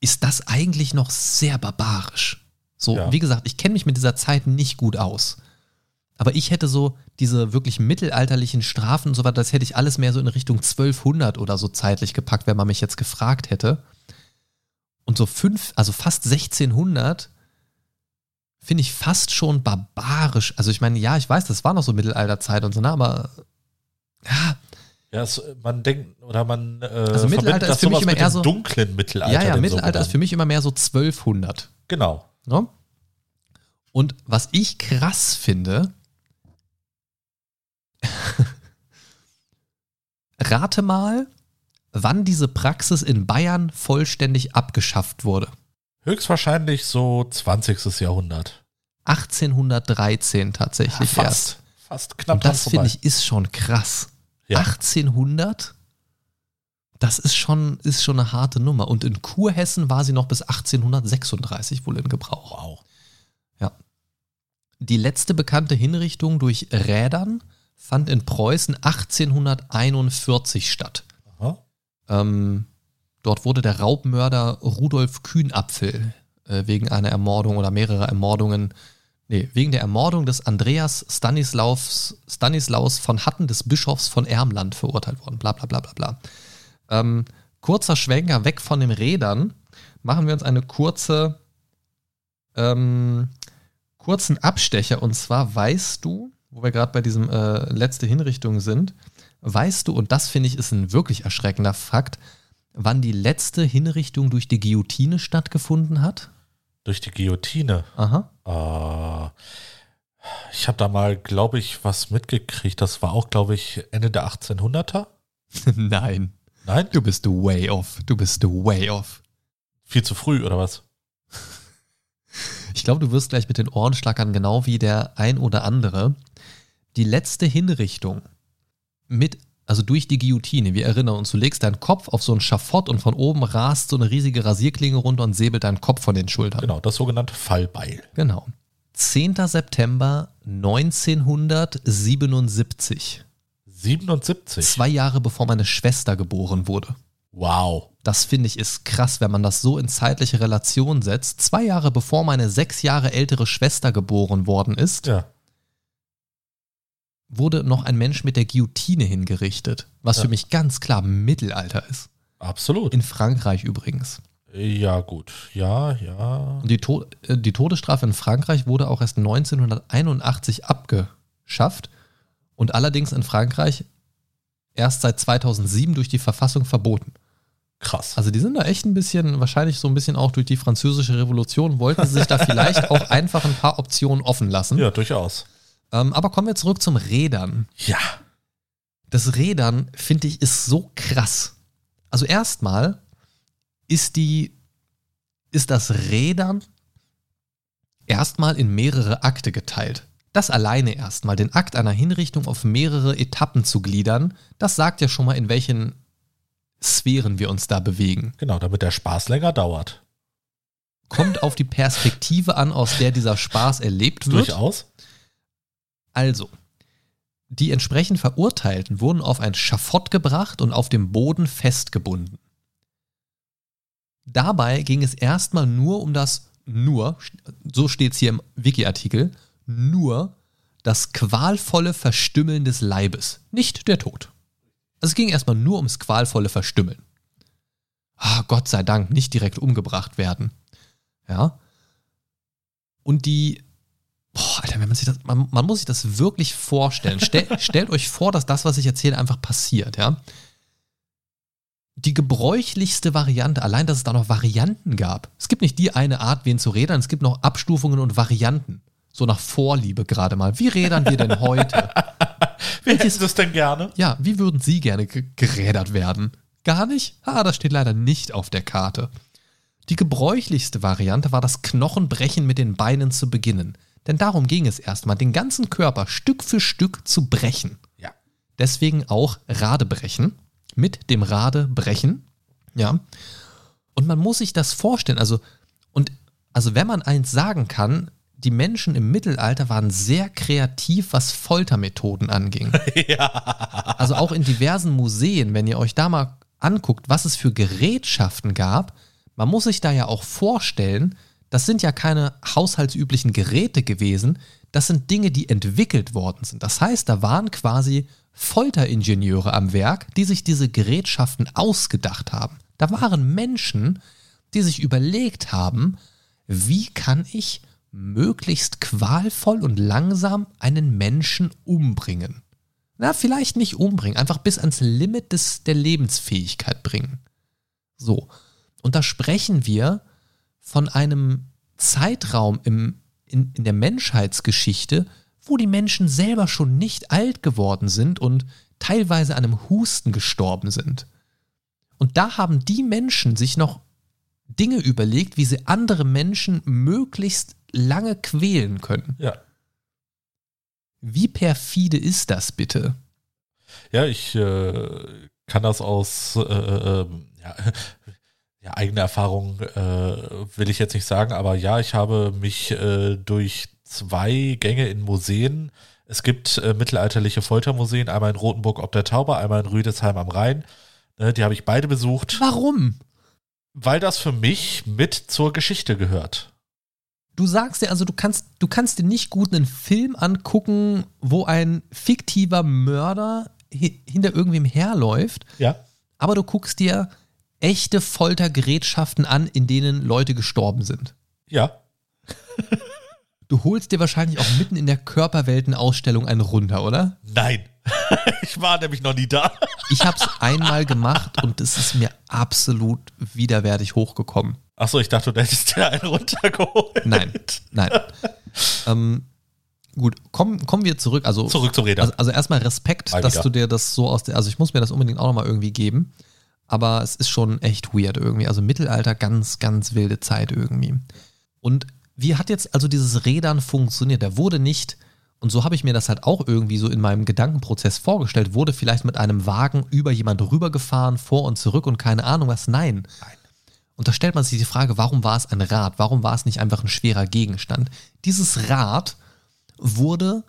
ist das eigentlich noch sehr barbarisch. So, Ja. wie gesagt, ich kenne mich mit dieser Zeit nicht gut aus. Aber ich hätte so diese wirklich mittelalterlichen Strafen und so weiter, das hätte ich alles mehr so in Richtung 1200 oder so zeitlich gepackt, wenn man mich jetzt gefragt hätte. Und so fünf, also fast 1600 finde ich fast schon barbarisch. Also ich meine, ja, ich weiß, das war noch so Mittelalterzeit und so, ne, aber ja, Ja, es, man denkt, oder man äh, Also Mittelalter ist für mich immer eher so- dunklen Mittelalter. ja, ja, Mittelalter ist für mich immer mehr so 1200. Genau. Ne? Und was ich krass finde, [LAUGHS] rate mal, wann diese Praxis in Bayern vollständig abgeschafft wurde. Höchstwahrscheinlich so 20. Jahrhundert. 1813 tatsächlich Ja, erst. fast. Fast knapp Und das finde ich ist schon krass. Ja. 1800? Das ist schon, ist schon eine harte Nummer. Und in Kurhessen war sie noch bis 1836 wohl in Gebrauch. Wow. Ja. Die letzte bekannte Hinrichtung durch Rädern fand in Preußen 1841 statt. Aha. Ähm, dort wurde der Raubmörder Rudolf Kühnapfel äh, wegen einer Ermordung oder mehrerer Ermordungen, nee, wegen der Ermordung des Andreas Stanislaus, Stanislaus von Hatten des Bischofs von Ermland verurteilt worden. Bla bla bla bla bla. Ähm, kurzer Schwenker weg von den Rädern. Machen wir uns eine kurze, ähm, kurzen Abstecher. Und zwar weißt du, wo wir gerade bei diesem äh, letzte Hinrichtung sind, weißt du, und das finde ich ist ein wirklich erschreckender Fakt, wann die letzte Hinrichtung durch die Guillotine stattgefunden hat? Durch die Guillotine. Aha. Äh, Ich habe da mal, glaube ich, was mitgekriegt. Das war auch, glaube ich, Ende der 1800er. [LAUGHS] Nein. Nein? Du bist way off. Du bist way off. Viel zu früh, oder was? [LAUGHS] Ich glaube, du wirst gleich mit den Ohren schlackern, genau wie der ein oder andere. Die letzte Hinrichtung mit, also durch die Guillotine, wir erinnern uns, du legst deinen Kopf auf so ein Schafott und von oben rast so eine riesige Rasierklinge runter und säbelt deinen Kopf von den Schultern. Genau, das sogenannte Fallbeil. Genau. 10. September 1977. 77. Zwei Jahre bevor meine Schwester geboren wurde. Wow. Das finde ich ist krass, wenn man das so in zeitliche Relation setzt. Zwei Jahre bevor meine sechs Jahre ältere Schwester geboren worden ist, Ja. Wurde noch ein Mensch mit der Guillotine hingerichtet. Was Ja. für mich ganz klar Mittelalter ist. Absolut. In Frankreich übrigens. Ja, gut. Ja, ja. Und die, to äh, die Todesstrafe in Frankreich wurde auch erst 1981 abgeschafft und allerdings in Frankreich erst seit 2007 durch die Verfassung verboten. Krass. Also die sind da echt ein bisschen, wahrscheinlich so ein bisschen auch durch die französische Revolution, wollten sie sich da vielleicht [LAUGHS] auch einfach ein paar Optionen offen lassen. ja, durchaus. Ähm, aber kommen wir zurück zum Rädern. Ja. Das Rädern, finde ich, ist so krass. Also erstmal ist die, ist das Rädern erstmal in mehrere Akte geteilt. Das alleine erstmal, den Akt einer Hinrichtung auf mehrere Etappen zu gliedern, das sagt ja schon mal, in welchen Sphären wir uns da bewegen. Genau, damit der Spaß länger dauert. Kommt auf die Perspektive an, aus der dieser Spaß erlebt wird. Durchaus. Also, die entsprechend Verurteilten wurden auf ein Schafott gebracht und auf dem Boden festgebunden. Dabei ging es erstmal nur um das nur, so steht es hier im Wiki-Artikel, nur das qualvolle Verstümmeln des Leibes, nicht der Tod. Also es ging erstmal nur ums qualvolle Verstümmeln. Ah, Gott sei Dank, nicht direkt umgebracht werden. Ja. Und die Boah, Alter, wenn man sich das, man, man muss sich das wirklich vorstellen. Stell, [LAUGHS] stellt euch vor, dass das, was ich erzähle, einfach passiert, ja. Die gebräuchlichste Variante, allein, dass es da noch Varianten gab. Es gibt nicht die eine Art, wen zu rädern, es gibt noch Abstufungen und Varianten. So nach Vorliebe gerade mal. Wie rädern wir denn heute? [LAUGHS] Wer hätte das denn gerne? Ja, wie würden Sie gerne ge- gerädert werden? Gar nicht? Ah, das steht leider nicht auf der Karte. Die gebräuchlichste Variante war das Knochenbrechen mit den Beinen zu beginnen. Denn darum ging es erstmal, den ganzen Körper Stück für Stück zu brechen. Ja. Deswegen auch Radebrechen. Mit dem Radebrechen. Ja. Und man muss sich das vorstellen. Also, und, also wenn man eins sagen kann, die Menschen im Mittelalter waren sehr kreativ, was Foltermethoden anging. [LAUGHS] Also auch in diversen Museen, wenn ihr euch da mal anguckt, was es für Gerätschaften gab, man muss sich da ja auch vorstellen, das sind ja keine haushaltsüblichen Geräte gewesen, das sind Dinge, die entwickelt worden sind. Das heißt, da waren quasi Folteringenieure am Werk, die sich diese Gerätschaften ausgedacht haben. Da waren Menschen, die sich überlegt haben, wie kann ich möglichst qualvoll und langsam einen Menschen umbringen. Na, vielleicht nicht umbringen, einfach bis ans Limit des, der Lebensfähigkeit bringen. So. Und da sprechen wir von einem Zeitraum im, in, in der Menschheitsgeschichte, wo die Menschen selber schon nicht alt geworden sind und teilweise an einem Husten gestorben sind. Und da haben die Menschen sich noch Dinge überlegt, wie sie andere Menschen möglichst lange quälen können. Ja. Wie perfide ist das bitte? Ja, ich äh, kann das aus äh, äh, ja, ja, eigene Erfahrung äh, will ich jetzt nicht sagen, aber ja, ich habe mich äh, durch zwei Gänge in Museen, es gibt äh, mittelalterliche Foltermuseen, einmal in Rothenburg ob der Tauber, einmal in Rüdesheim am Rhein. Ne, die habe ich beide besucht, Warum? weil das für mich mit zur Geschichte gehört. Du sagst dir also, du kannst, du kannst dir nicht gut einen Film angucken, wo ein fiktiver Mörder hi hinter irgendwem herläuft, Ja. aber du guckst dir echte Foltergerätschaften an, in denen Leute gestorben sind. Ja. [LAUGHS] Du holst dir wahrscheinlich auch mitten in der Körperweltenausstellung einen runter, oder? Nein. [LAUGHS] ich war nämlich noch nie da. Ich habe es einmal gemacht und es ist mir absolut widerwärtig hochgekommen. Achso, ich dachte, du hättest dir einen runtergeholt. Nein, nein. [LAUGHS] ähm, Gut, kommen, kommen wir zurück. Also, Zurück zum Rädern. Also, also erstmal Respekt, Mal dass wieder. du dir das so aus der. Also ich muss mir das unbedingt auch nochmal irgendwie geben. Aber es ist schon echt weird irgendwie. Also Mittelalter, ganz, ganz wilde Zeit irgendwie. Und wie hat jetzt also dieses Rädern funktioniert? Der wurde nicht, und so habe ich mir das halt auch irgendwie so in meinem Gedankenprozess vorgestellt, wurde vielleicht mit einem Wagen über jemand rübergefahren, vor und zurück und keine Ahnung was. Nein. Nein. Und da stellt man sich die Frage, warum war es ein Rad? Warum war es nicht einfach ein schwerer Gegenstand? Dieses Rad wurde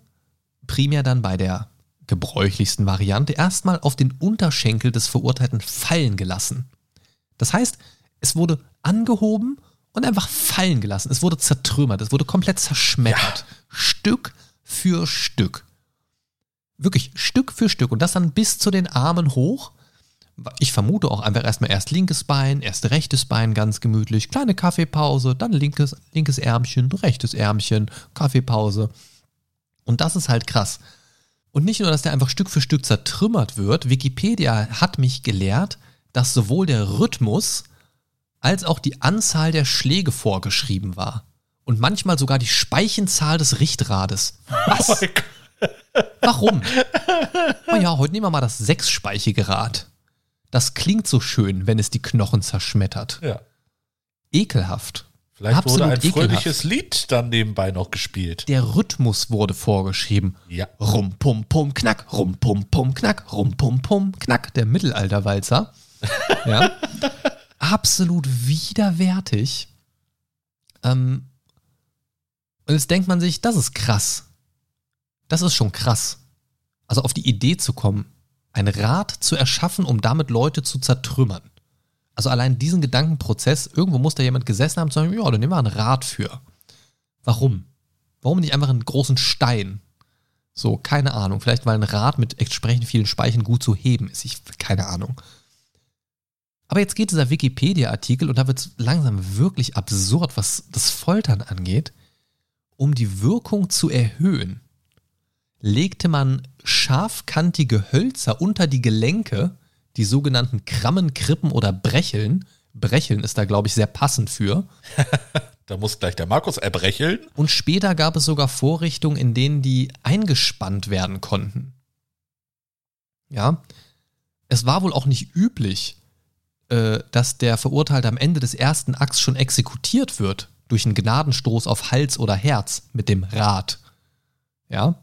primär dann bei der gebräuchlichsten Variante erstmal auf den Unterschenkel des Verurteilten fallen gelassen. Das heißt, es wurde angehoben und einfach fallen gelassen. Es wurde zertrümmert, es wurde komplett zerschmettert. Stück für Stück. Wirklich Stück für Stück. Und das dann bis zu den Armen hoch. Ich vermute auch einfach erstmal erst linkes Bein, erst rechtes Bein ganz gemütlich, kleine Kaffeepause, dann linkes, linkes Ärmchen, rechtes Ärmchen, Kaffeepause. Und das ist halt krass. Und nicht nur, dass der einfach Stück für Stück zertrümmert wird, Wikipedia hat mich gelehrt, dass sowohl der Rhythmus als auch die Anzahl der Schläge vorgeschrieben war. Und manchmal sogar die Speichenzahl des Richtrades. Was? Oh. Warum? Na ja, heute nehmen wir mal das sechsspeichige Rad. Das klingt so schön, wenn es die Knochen zerschmettert. Ja. Ekelhaft. Vielleicht Absolut wurde ein ekelhaft. fröhliches Lied dann nebenbei noch gespielt. Der Rhythmus wurde vorgeschrieben. Ja. Rum, pum, pum, knack, rum, pum, pum, knack, rum, pum, pum, knack. Der Mittelalterwalzer. [LAUGHS] ja. Absolut widerwärtig. Ähm, und jetzt denkt man sich, das ist krass. Das ist schon krass. Also auf die Idee zu kommen, ein Rad zu erschaffen, um damit Leute zu zertrümmern. Also allein diesen Gedankenprozess, irgendwo muss da jemand gesessen haben und sagen, ja, dann nehmen wir ein Rad für. Warum? Warum nicht einfach einen großen Stein? So, keine Ahnung. Vielleicht weil ein Rad mit entsprechend vielen Speichen gut zu heben ist. Ich, keine Ahnung. Aber jetzt geht dieser Wikipedia-Artikel und da wird es langsam wirklich absurd, was das Foltern angeht. Um die Wirkung zu erhöhen, legte man scharfkantige Hölzer unter die Gelenke, die sogenannten Krammen, Krippen oder Brecheln. Brecheln ist da, glaube ich, sehr passend für. [LAUGHS] Da muss gleich der Markus erbrecheln. Und später gab es sogar Vorrichtungen, in denen die eingespannt werden konnten. Ja, es war wohl auch nicht üblich, äh, dass der Verurteilte am Ende des ersten Akts schon exekutiert wird durch einen Gnadenstoß auf Hals oder Herz mit dem Rad. Ja.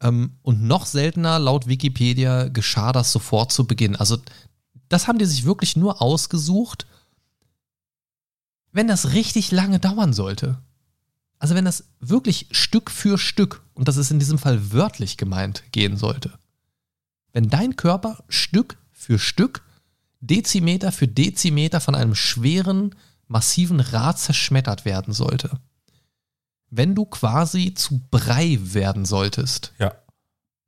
Ähm, und noch seltener, laut Wikipedia, geschah das sofort zu Beginn. Also, das haben die sich wirklich nur ausgesucht, wenn das richtig lange dauern sollte. Also wenn das wirklich Stück für Stück, und das ist in diesem Fall wörtlich gemeint, gehen sollte. Wenn dein Körper Stück für Stück, Dezimeter für Dezimeter von einem schweren, massiven Rad zerschmettert werden sollte. Wenn du quasi zu Brei werden solltest, Ja.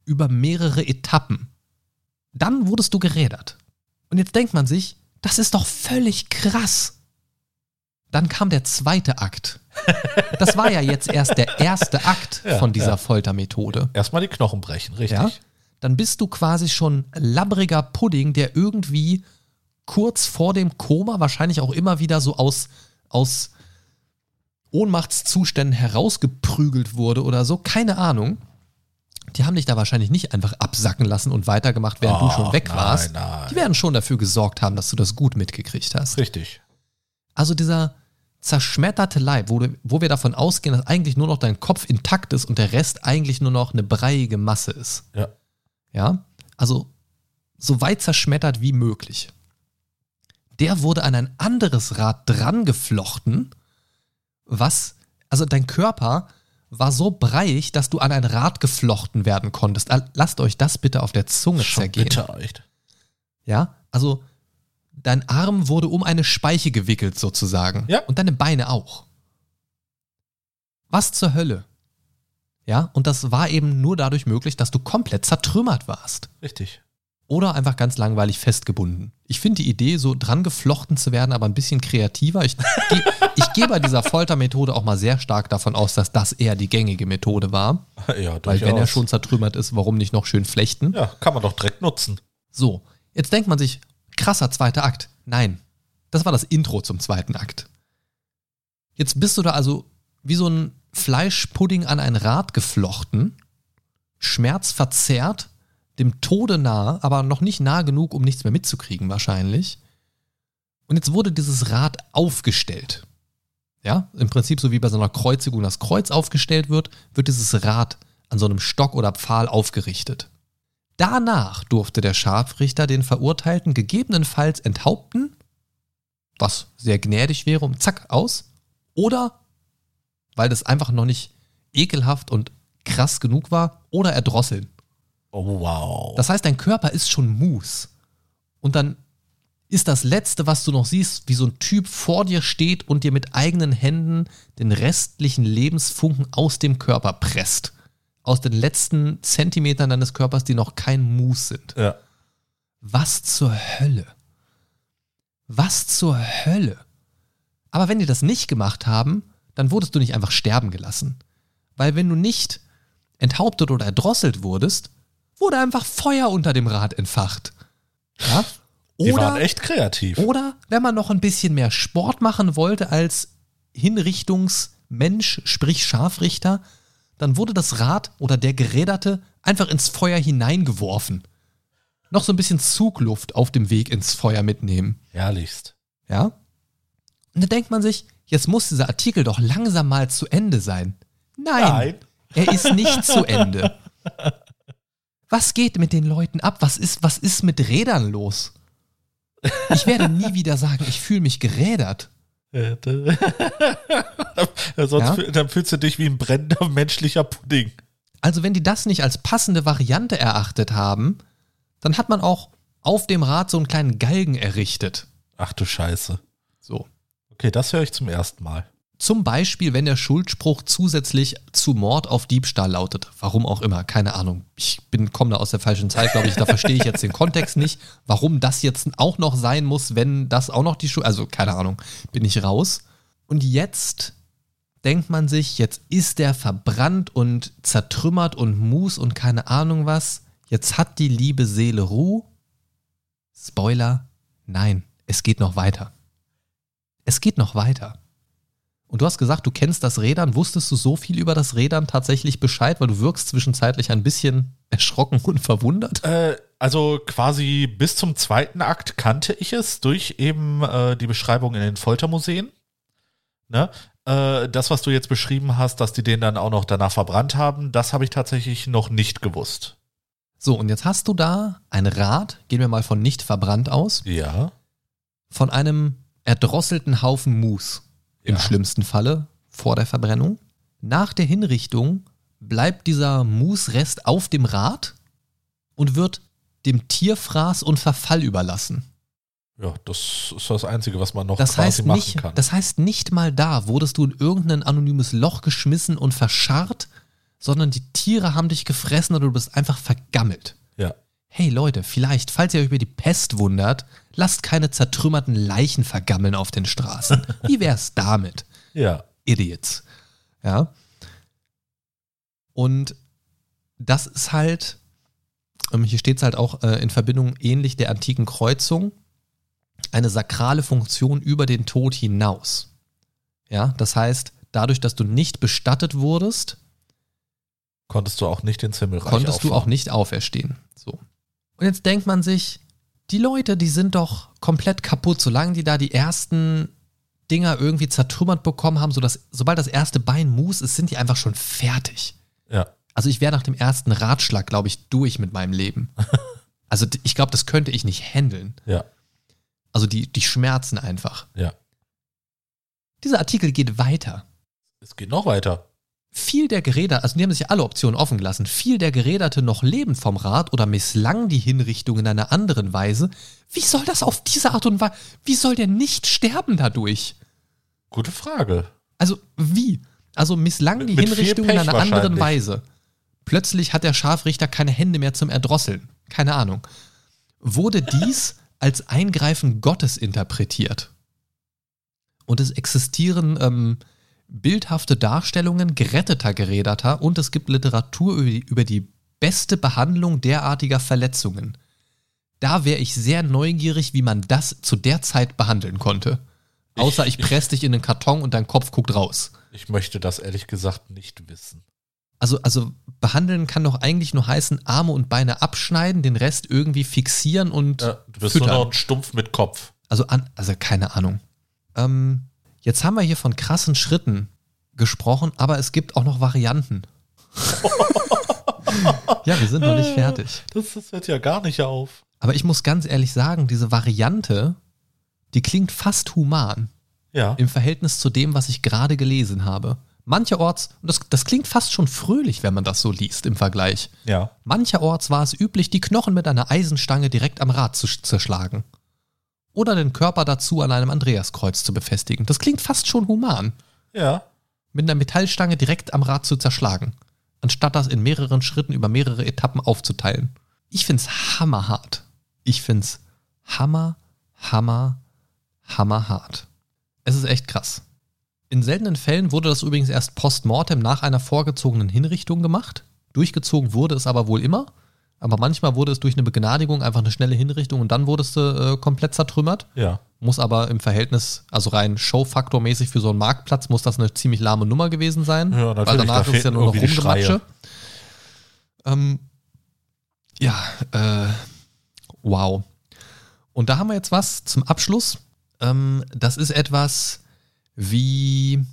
über mehrere Etappen, dann wurdest du gerädert. Und jetzt denkt man sich, das ist doch völlig krass. Dann kam der zweite Akt. [LAUGHS] Das war ja jetzt erst der erste Akt Ja, von dieser ja. Foltermethode. Erstmal die Knochen brechen, richtig. Ja? Dann bist du quasi schon labbriger Pudding, der irgendwie kurz vor dem Koma wahrscheinlich auch immer wieder so aus, aus Ohnmachtszuständen herausgeprügelt wurde oder so. Keine Ahnung. Die haben dich da wahrscheinlich nicht einfach absacken lassen und weitergemacht, während du Ach, schon weg nein, warst. nein. Die werden schon dafür gesorgt haben, dass du das gut mitgekriegt hast. Richtig. Also dieser zerschmetterte Leib, wo, du, wo wir davon ausgehen, dass eigentlich nur noch dein Kopf intakt ist und der Rest eigentlich nur noch eine breiige Masse ist. Ja. Ja, also so weit zerschmettert wie möglich. Der wurde an ein anderes Rad dran geflochten, was, also dein Körper war so breiig, dass du an ein Rad geflochten werden konntest. Lasst euch das bitte auf der Zunge Schon zergehen. bitter, echt. Ja, also dein Arm wurde um eine Speiche gewickelt sozusagen. Ja. Und deine Beine auch. Was zur Hölle? Ja, und das war eben nur dadurch möglich, dass du komplett zertrümmert warst. Richtig. Oder einfach ganz langweilig festgebunden. Ich finde die Idee, so dran geflochten zu werden, aber ein bisschen kreativer. Ich, ge ich gehe bei dieser Foltermethode auch mal sehr stark davon aus, dass das eher die gängige Methode war. [LAUGHS] Ja, Weil wenn er durchaus. schon zertrümmert ist, warum nicht noch schön flechten? Ja, kann man doch direkt nutzen. So, jetzt denkt man sich, krasser zweiter Akt. Nein, das war das Intro zum zweiten Akt. Jetzt bist du da also wie so ein Fleischpudding an ein Rad geflochten, schmerzverzerrt, dem Tode nahe, aber noch nicht nah genug, um nichts mehr mitzukriegen wahrscheinlich. Und jetzt wurde dieses Rad aufgestellt. Ja, im Prinzip so wie bei so einer Kreuzigung das Kreuz aufgestellt wird, wird dieses Rad an so einem Stock oder Pfahl aufgerichtet. Danach durfte der Scharfrichter den Verurteilten gegebenenfalls enthaupten, was sehr gnädig wäre, um zack aus, oder weil das einfach noch nicht ekelhaft und krass genug war, oder erdrosseln. Oh, wow. Das heißt, dein Körper ist schon Mus. Und dann ist das Letzte, was du noch siehst, wie so ein Typ vor dir steht und dir mit eigenen Händen den restlichen Lebensfunken aus dem Körper presst. Aus den letzten Zentimetern deines Körpers, die noch kein Mus sind. ja. Was zur Hölle? Was zur Hölle? Aber wenn die das nicht gemacht haben, dann wurdest du nicht einfach sterben gelassen. Weil wenn du nicht enthauptet oder erdrosselt wurdest, wurde einfach Feuer unter dem Rad entfacht. Ja? Die Oder, waren echt kreativ. oder wenn man noch ein bisschen mehr Sport machen wollte als Hinrichtungsmensch, sprich Scharfrichter, dann wurde das Rad oder der Geräderte einfach ins Feuer hineingeworfen. Noch so ein bisschen Zugluft auf dem Weg ins Feuer mitnehmen. Herrlichst. Ja? Und dann denkt man sich, jetzt muss dieser Artikel doch langsam mal zu Ende sein. Nein, Nein. er ist nicht zu Ende. [LAUGHS] Was geht mit den Leuten ab? Was ist, was ist mit Rädern los? Ich werde nie [LAUGHS] wieder sagen, ich fühle mich gerädert. [LAUGHS] Sonst Ja? dann fühlst du dich wie ein brennender menschlicher Pudding. Also wenn die das nicht als passende Variante erachtet haben, dann hat man auch auf dem Rad so einen kleinen Galgen errichtet. Ach du Scheiße. So. Okay, das höre ich zum ersten Mal. Zum Beispiel, wenn der Schuldspruch zusätzlich zu Mord auf Diebstahl lautet. Warum auch immer, keine Ahnung. Ich bin komme da aus der falschen Zeit, glaube ich. Da verstehe ich jetzt den Kontext nicht, warum das jetzt auch noch sein muss, wenn das auch noch die Schuld. Also keine Ahnung, bin ich raus. Und jetzt denkt man sich, jetzt ist der verbrannt und zertrümmert und Mus und keine Ahnung was. Jetzt hat die liebe Seele Ruhe. Spoiler, nein, es geht noch weiter. Es geht noch weiter. Und du hast gesagt, du kennst das Rädern. Wusstest du so viel über das Rädern tatsächlich Bescheid? Weil du wirkst zwischenzeitlich ein bisschen [LAUGHS] erschrocken und verwundert. Äh, also quasi bis zum zweiten Akt kannte ich es durch eben äh, die Beschreibung in den Foltermuseen. Ne? Äh, das, was du jetzt beschrieben hast, dass die den dann auch noch danach verbrannt haben, das habe ich tatsächlich noch nicht gewusst. So, und jetzt hast du da ein Rad, gehen wir mal von nicht verbrannt aus, Ja. von einem erdrosselten Haufen Mus. Im Ja. schlimmsten Falle vor der Verbrennung. Nach der Hinrichtung bleibt dieser Musrest auf dem Rad und wird dem Tierfraß und Verfall überlassen. Ja, das ist das Einzige, was man noch Das quasi heißt, machen nicht, kann. das heißt, nicht mal da wurdest du in irgendein anonymes Loch geschmissen und verscharrt, sondern die Tiere haben dich gefressen oder du bist einfach vergammelt. ja. Hey Leute, vielleicht, falls ihr euch über die Pest wundert, lasst keine zertrümmerten Leichen vergammeln auf den Straßen. Wie wär's damit? [LAUGHS] Ja. Idiots. Ja. Und das ist halt, ähm, hier steht es halt auch äh, in Verbindung ähnlich der antiken Kreuzung, eine sakrale Funktion über den Tod hinaus. Ja, das heißt, dadurch, dass du nicht bestattet wurdest, Konntest du auch nicht ins Himmelreich konntest du auch auffahren. nicht auferstehen. So. Und jetzt denkt man sich, die Leute, die sind doch komplett kaputt, solange die da die ersten Dinger irgendwie zertrümmert bekommen haben, sodass, sobald das erste Bein mus ist, sind die einfach schon fertig. Ja. Also ich wäre nach dem ersten Ratschlag, glaube ich, durch mit meinem Leben. [LAUGHS] Also ich glaube, das könnte ich nicht handeln. Ja. Also die, die Schmerzen einfach. Ja. Dieser Artikel geht weiter. Es geht noch weiter. Fiel der Geräder, also die haben sich alle Optionen offen gelassen, fiel der Geräderte noch lebend vom Rad oder misslang die Hinrichtung in einer anderen Weise, wie soll das auf diese Art und Weise, wie soll der nicht sterben dadurch? Gute Frage. Also wie? Also misslang die Mit viel Hinrichtung in einer anderen. Weise. Plötzlich hat der Scharfrichter keine Hände mehr zum Erdrosseln. Keine Ahnung. Wurde dies [LAUGHS] als Eingreifen Gottes interpretiert? Und es existieren ähm, bildhafte Darstellungen geretteter Geräderter und es gibt Literatur über die, beste Behandlung derartiger Verletzungen. Da wäre ich sehr neugierig, wie man das zu der Zeit behandeln konnte. Außer ich, Ich- press dich in den Karton und dein Kopf guckt raus. Ich möchte das ehrlich gesagt nicht wissen. Also, also behandeln kann doch eigentlich nur heißen, Arme und Beine abschneiden, den Rest irgendwie fixieren und Ja, du bist füttern. nur noch ein Stumpf mit Kopf. Also, an, also keine Ahnung. Ähm, jetzt haben wir hier von krassen Schritten gesprochen, aber es gibt auch noch Varianten. [LAUGHS] ja, wir sind noch nicht fertig. Das, das hört ja gar nicht auf. Aber ich muss ganz ehrlich sagen, diese Variante, die klingt fast human Ja. im Verhältnis zu dem, was ich gerade gelesen habe. Mancherorts, und das, das klingt fast schon fröhlich, wenn man das so liest im Vergleich. Ja. Mancherorts war es üblich, die Knochen mit einer Eisenstange direkt am Rad zu sch- zerschlagen. Oder den Körper dazu an einem Andreaskreuz zu befestigen. Das klingt fast schon human, Ja. mit einer Metallstange direkt am Rad zu zerschlagen, anstatt das in mehreren Schritten über mehrere Etappen aufzuteilen. Ich find's hammerhart. Ich find's hammer, hammer, hammerhart. Es ist echt krass. In seltenen Fällen wurde das übrigens erst postmortem nach einer vorgezogenen Hinrichtung gemacht. Durchgezogen wurde es aber wohl immer. Aber manchmal wurde es durch eine Begnadigung einfach eine schnelle Hinrichtung und dann wurdest du äh, komplett zertrümmert. Ja. Muss aber im Verhältnis, also rein Showfaktormäßig für so einen Marktplatz, muss das eine ziemlich lahme Nummer gewesen sein. Ja, natürlich, Weil danach da ist es ja nur noch. Rumgematsche. Ähm, ja, äh, wow. Und da haben wir jetzt was zum Abschluss. Ähm, das ist etwas wie,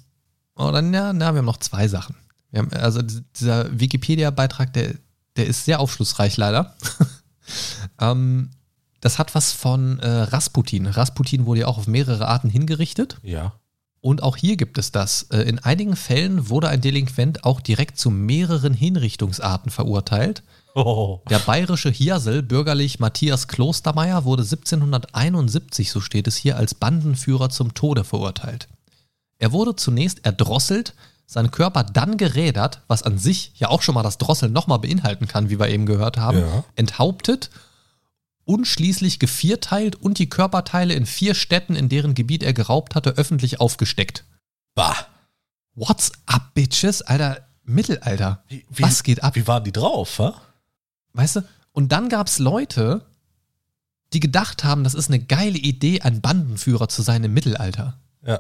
oder na, na, wir haben noch zwei Sachen. Wir haben, also dieser Wikipedia-Beitrag, der, der ist sehr aufschlussreich leider. [LAUGHS] ähm, das hat was von äh, Rasputin. Rasputin wurde ja auch auf mehrere Arten hingerichtet. Ja. Und auch hier gibt es das. Äh, In einigen Fällen wurde ein Delinquent auch direkt zu mehreren Hinrichtungsarten verurteilt. Oh. Der bayerische Hirsel, bürgerlich Matthias Klostermeier, wurde 1771, so steht es hier, als Bandenführer zum Tode verurteilt. Er wurde zunächst erdrosselt, sein Körper dann gerädert, was an sich ja auch schon mal das Drosseln nochmal beinhalten kann, wie wir eben gehört haben, Ja. enthauptet und schließlich gevierteilt und die Körperteile in vier Städten, in deren Gebiet er geraubt hatte, öffentlich aufgesteckt. Bah. What's up, Bitches? Alter, Mittelalter. Wie, wie, Was geht ab? Wie waren die drauf, hä? Weißt du? Und dann gab es Leute, die gedacht haben, das ist eine geile Idee, ein Bandenführer zu sein im Mittelalter. Ja.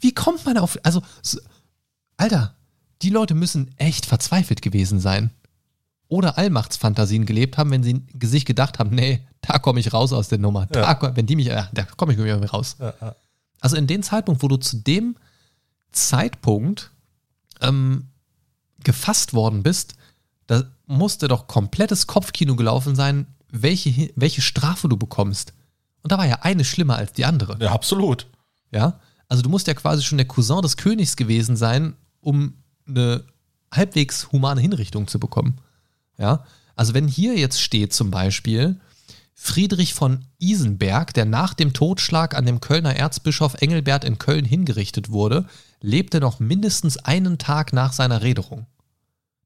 Wie kommt man auf. Also, so, Alter, die Leute müssen echt verzweifelt gewesen sein. Oder Allmachtsfantasien gelebt haben, wenn sie sich gedacht haben, nee, da komme ich raus aus der Nummer. Da, Ja. wenn die mich, ja, da komme ich irgendwie raus. Ja. Also in dem Zeitpunkt, wo du zu dem Zeitpunkt ähm, gefasst worden bist, da musste doch komplettes Kopfkino gelaufen sein, welche, welche Strafe du bekommst. Und da war ja eine schlimmer als die andere. ja, absolut. Ja? Also du musst ja quasi schon der Cousin des Königs gewesen sein, um eine halbwegs humane Hinrichtung zu bekommen. Ja? Also wenn hier jetzt steht zum Beispiel, Friedrich von Isenberg, der nach dem Totschlag an dem Kölner Erzbischof Engelbert in Köln hingerichtet wurde, lebte noch mindestens einen Tag nach seiner Rederung.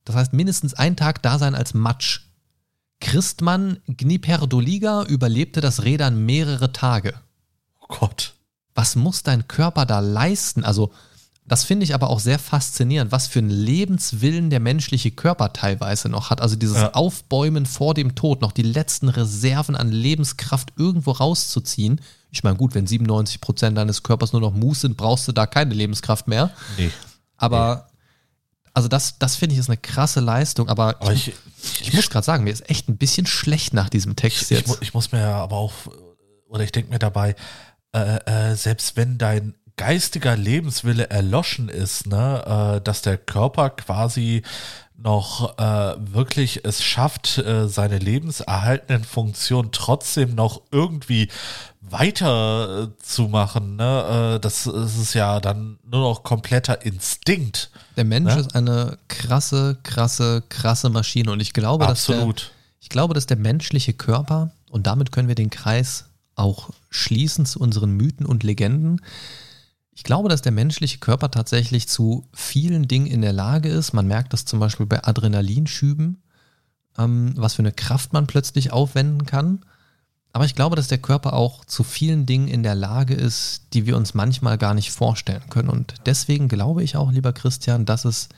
Das heißt mindestens einen Tag da sein als Matsch. Christmann Gniperdoliga überlebte das Rädern mehrere Tage Oh Gott. was muss dein Körper da leisten? Also, das finde ich aber auch sehr faszinierend, was für einen Lebenswillen der menschliche Körper teilweise noch hat. Also dieses Ja. Aufbäumen vor dem Tod, noch die letzten Reserven an Lebenskraft irgendwo rauszuziehen. Ich meine, gut, wenn 97 Prozent deines Körpers nur noch Mus sind, brauchst du da keine Lebenskraft mehr. Nee. Aber, also das, das finde ich ist eine krasse Leistung. Aber, Aber ich, ich, ich muss gerade sagen, mir ist echt ein bisschen schlecht nach diesem Text ich, ich, jetzt. mu- ich muss mir aber auch, oder ich denke mir dabei, äh, äh, selbst wenn dein geistiger Lebenswille erloschen ist, ne, äh, dass der Körper quasi noch äh, wirklich es schafft, äh, seine lebenserhaltenden Funktionen trotzdem noch irgendwie weiter äh, zu machen, ne, äh, das, ist ja dann nur noch kompletter Instinkt. Der Mensch Ne? ist eine krasse, krasse, krasse Maschine. Und ich glaube, dass der, Absolut. ich glaube, dass der menschliche Körper, und damit können wir den Kreis auch schließen zu unseren Mythen und Legenden. Ich glaube, dass der menschliche Körper tatsächlich zu vielen Dingen in der Lage ist. Man merkt das zum Beispiel bei Adrenalinschüben, ähm, was für eine Kraft man plötzlich aufwenden kann. Aber ich glaube, dass der Körper auch zu vielen Dingen in der Lage ist, die wir uns manchmal gar nicht vorstellen können. Und deswegen glaube ich auch, lieber Christian, dass es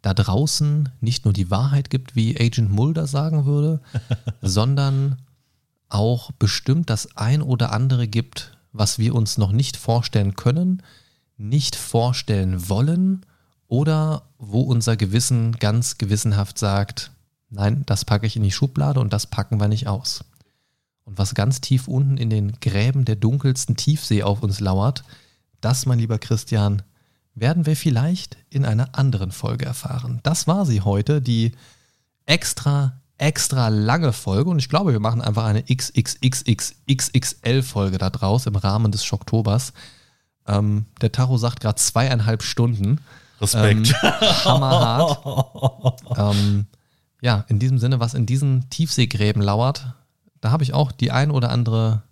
da draußen nicht nur die Wahrheit gibt, wie Agent Mulder sagen würde, [LAUGHS] sondern auch bestimmt das ein oder andere gibt, was wir uns noch nicht vorstellen können, nicht vorstellen wollen oder wo unser Gewissen ganz gewissenhaft sagt, nein, das packe ich in die Schublade und das packen wir nicht aus. Und was ganz tief unten in den Gräben der dunkelsten Tiefsee auf uns lauert, das, mein lieber Christian, werden wir vielleicht in einer anderen Folge erfahren. Das war sie heute, die extra, extra lange Folge. Und ich glaube, wir machen einfach eine XXXXXL-Folge da draus im Rahmen des Schocktobers. Ähm, der Tacho sagt gerade zweieinhalb Stunden. Respekt. Ähm, hammerhart. [LAUGHS] ähm, ja, in diesem Sinne, was in diesen Tiefseegräben lauert, da habe ich auch die ein oder andere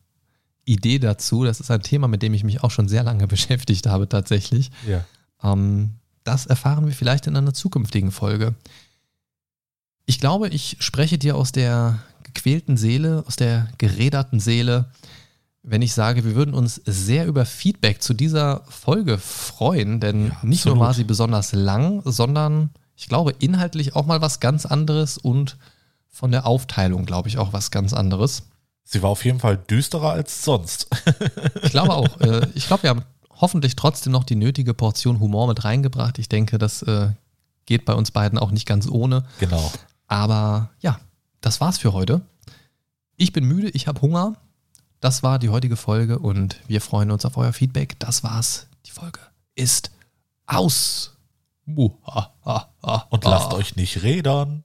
Idee dazu. Das ist ein Thema, mit dem ich mich auch schon sehr lange [LAUGHS] beschäftigt habe tatsächlich. Ja. Ähm, das erfahren wir vielleicht in einer zukünftigen Folge. Ich glaube, ich spreche dir aus der gequälten Seele, aus der geräderten Seele, wenn ich sage, wir würden uns sehr über Feedback zu dieser Folge freuen, denn Ja, nicht nur war sie besonders lang, sondern ich glaube inhaltlich auch mal was ganz anderes und von der Aufteilung, glaube ich, auch was ganz anderes. Sie war auf jeden Fall düsterer als sonst. Ich glaube auch. Äh, ich glaube, wir haben hoffentlich trotzdem noch die nötige Portion Humor mit reingebracht. Ich denke, das äh, geht bei uns beiden auch nicht ganz ohne. genau. Aber ja, das war's für heute. Ich bin müde, ich habe Hunger. Das war die heutige Folge und wir freuen uns auf euer Feedback. Das war's. Die Folge ist aus. Und lasst euch nicht rädern.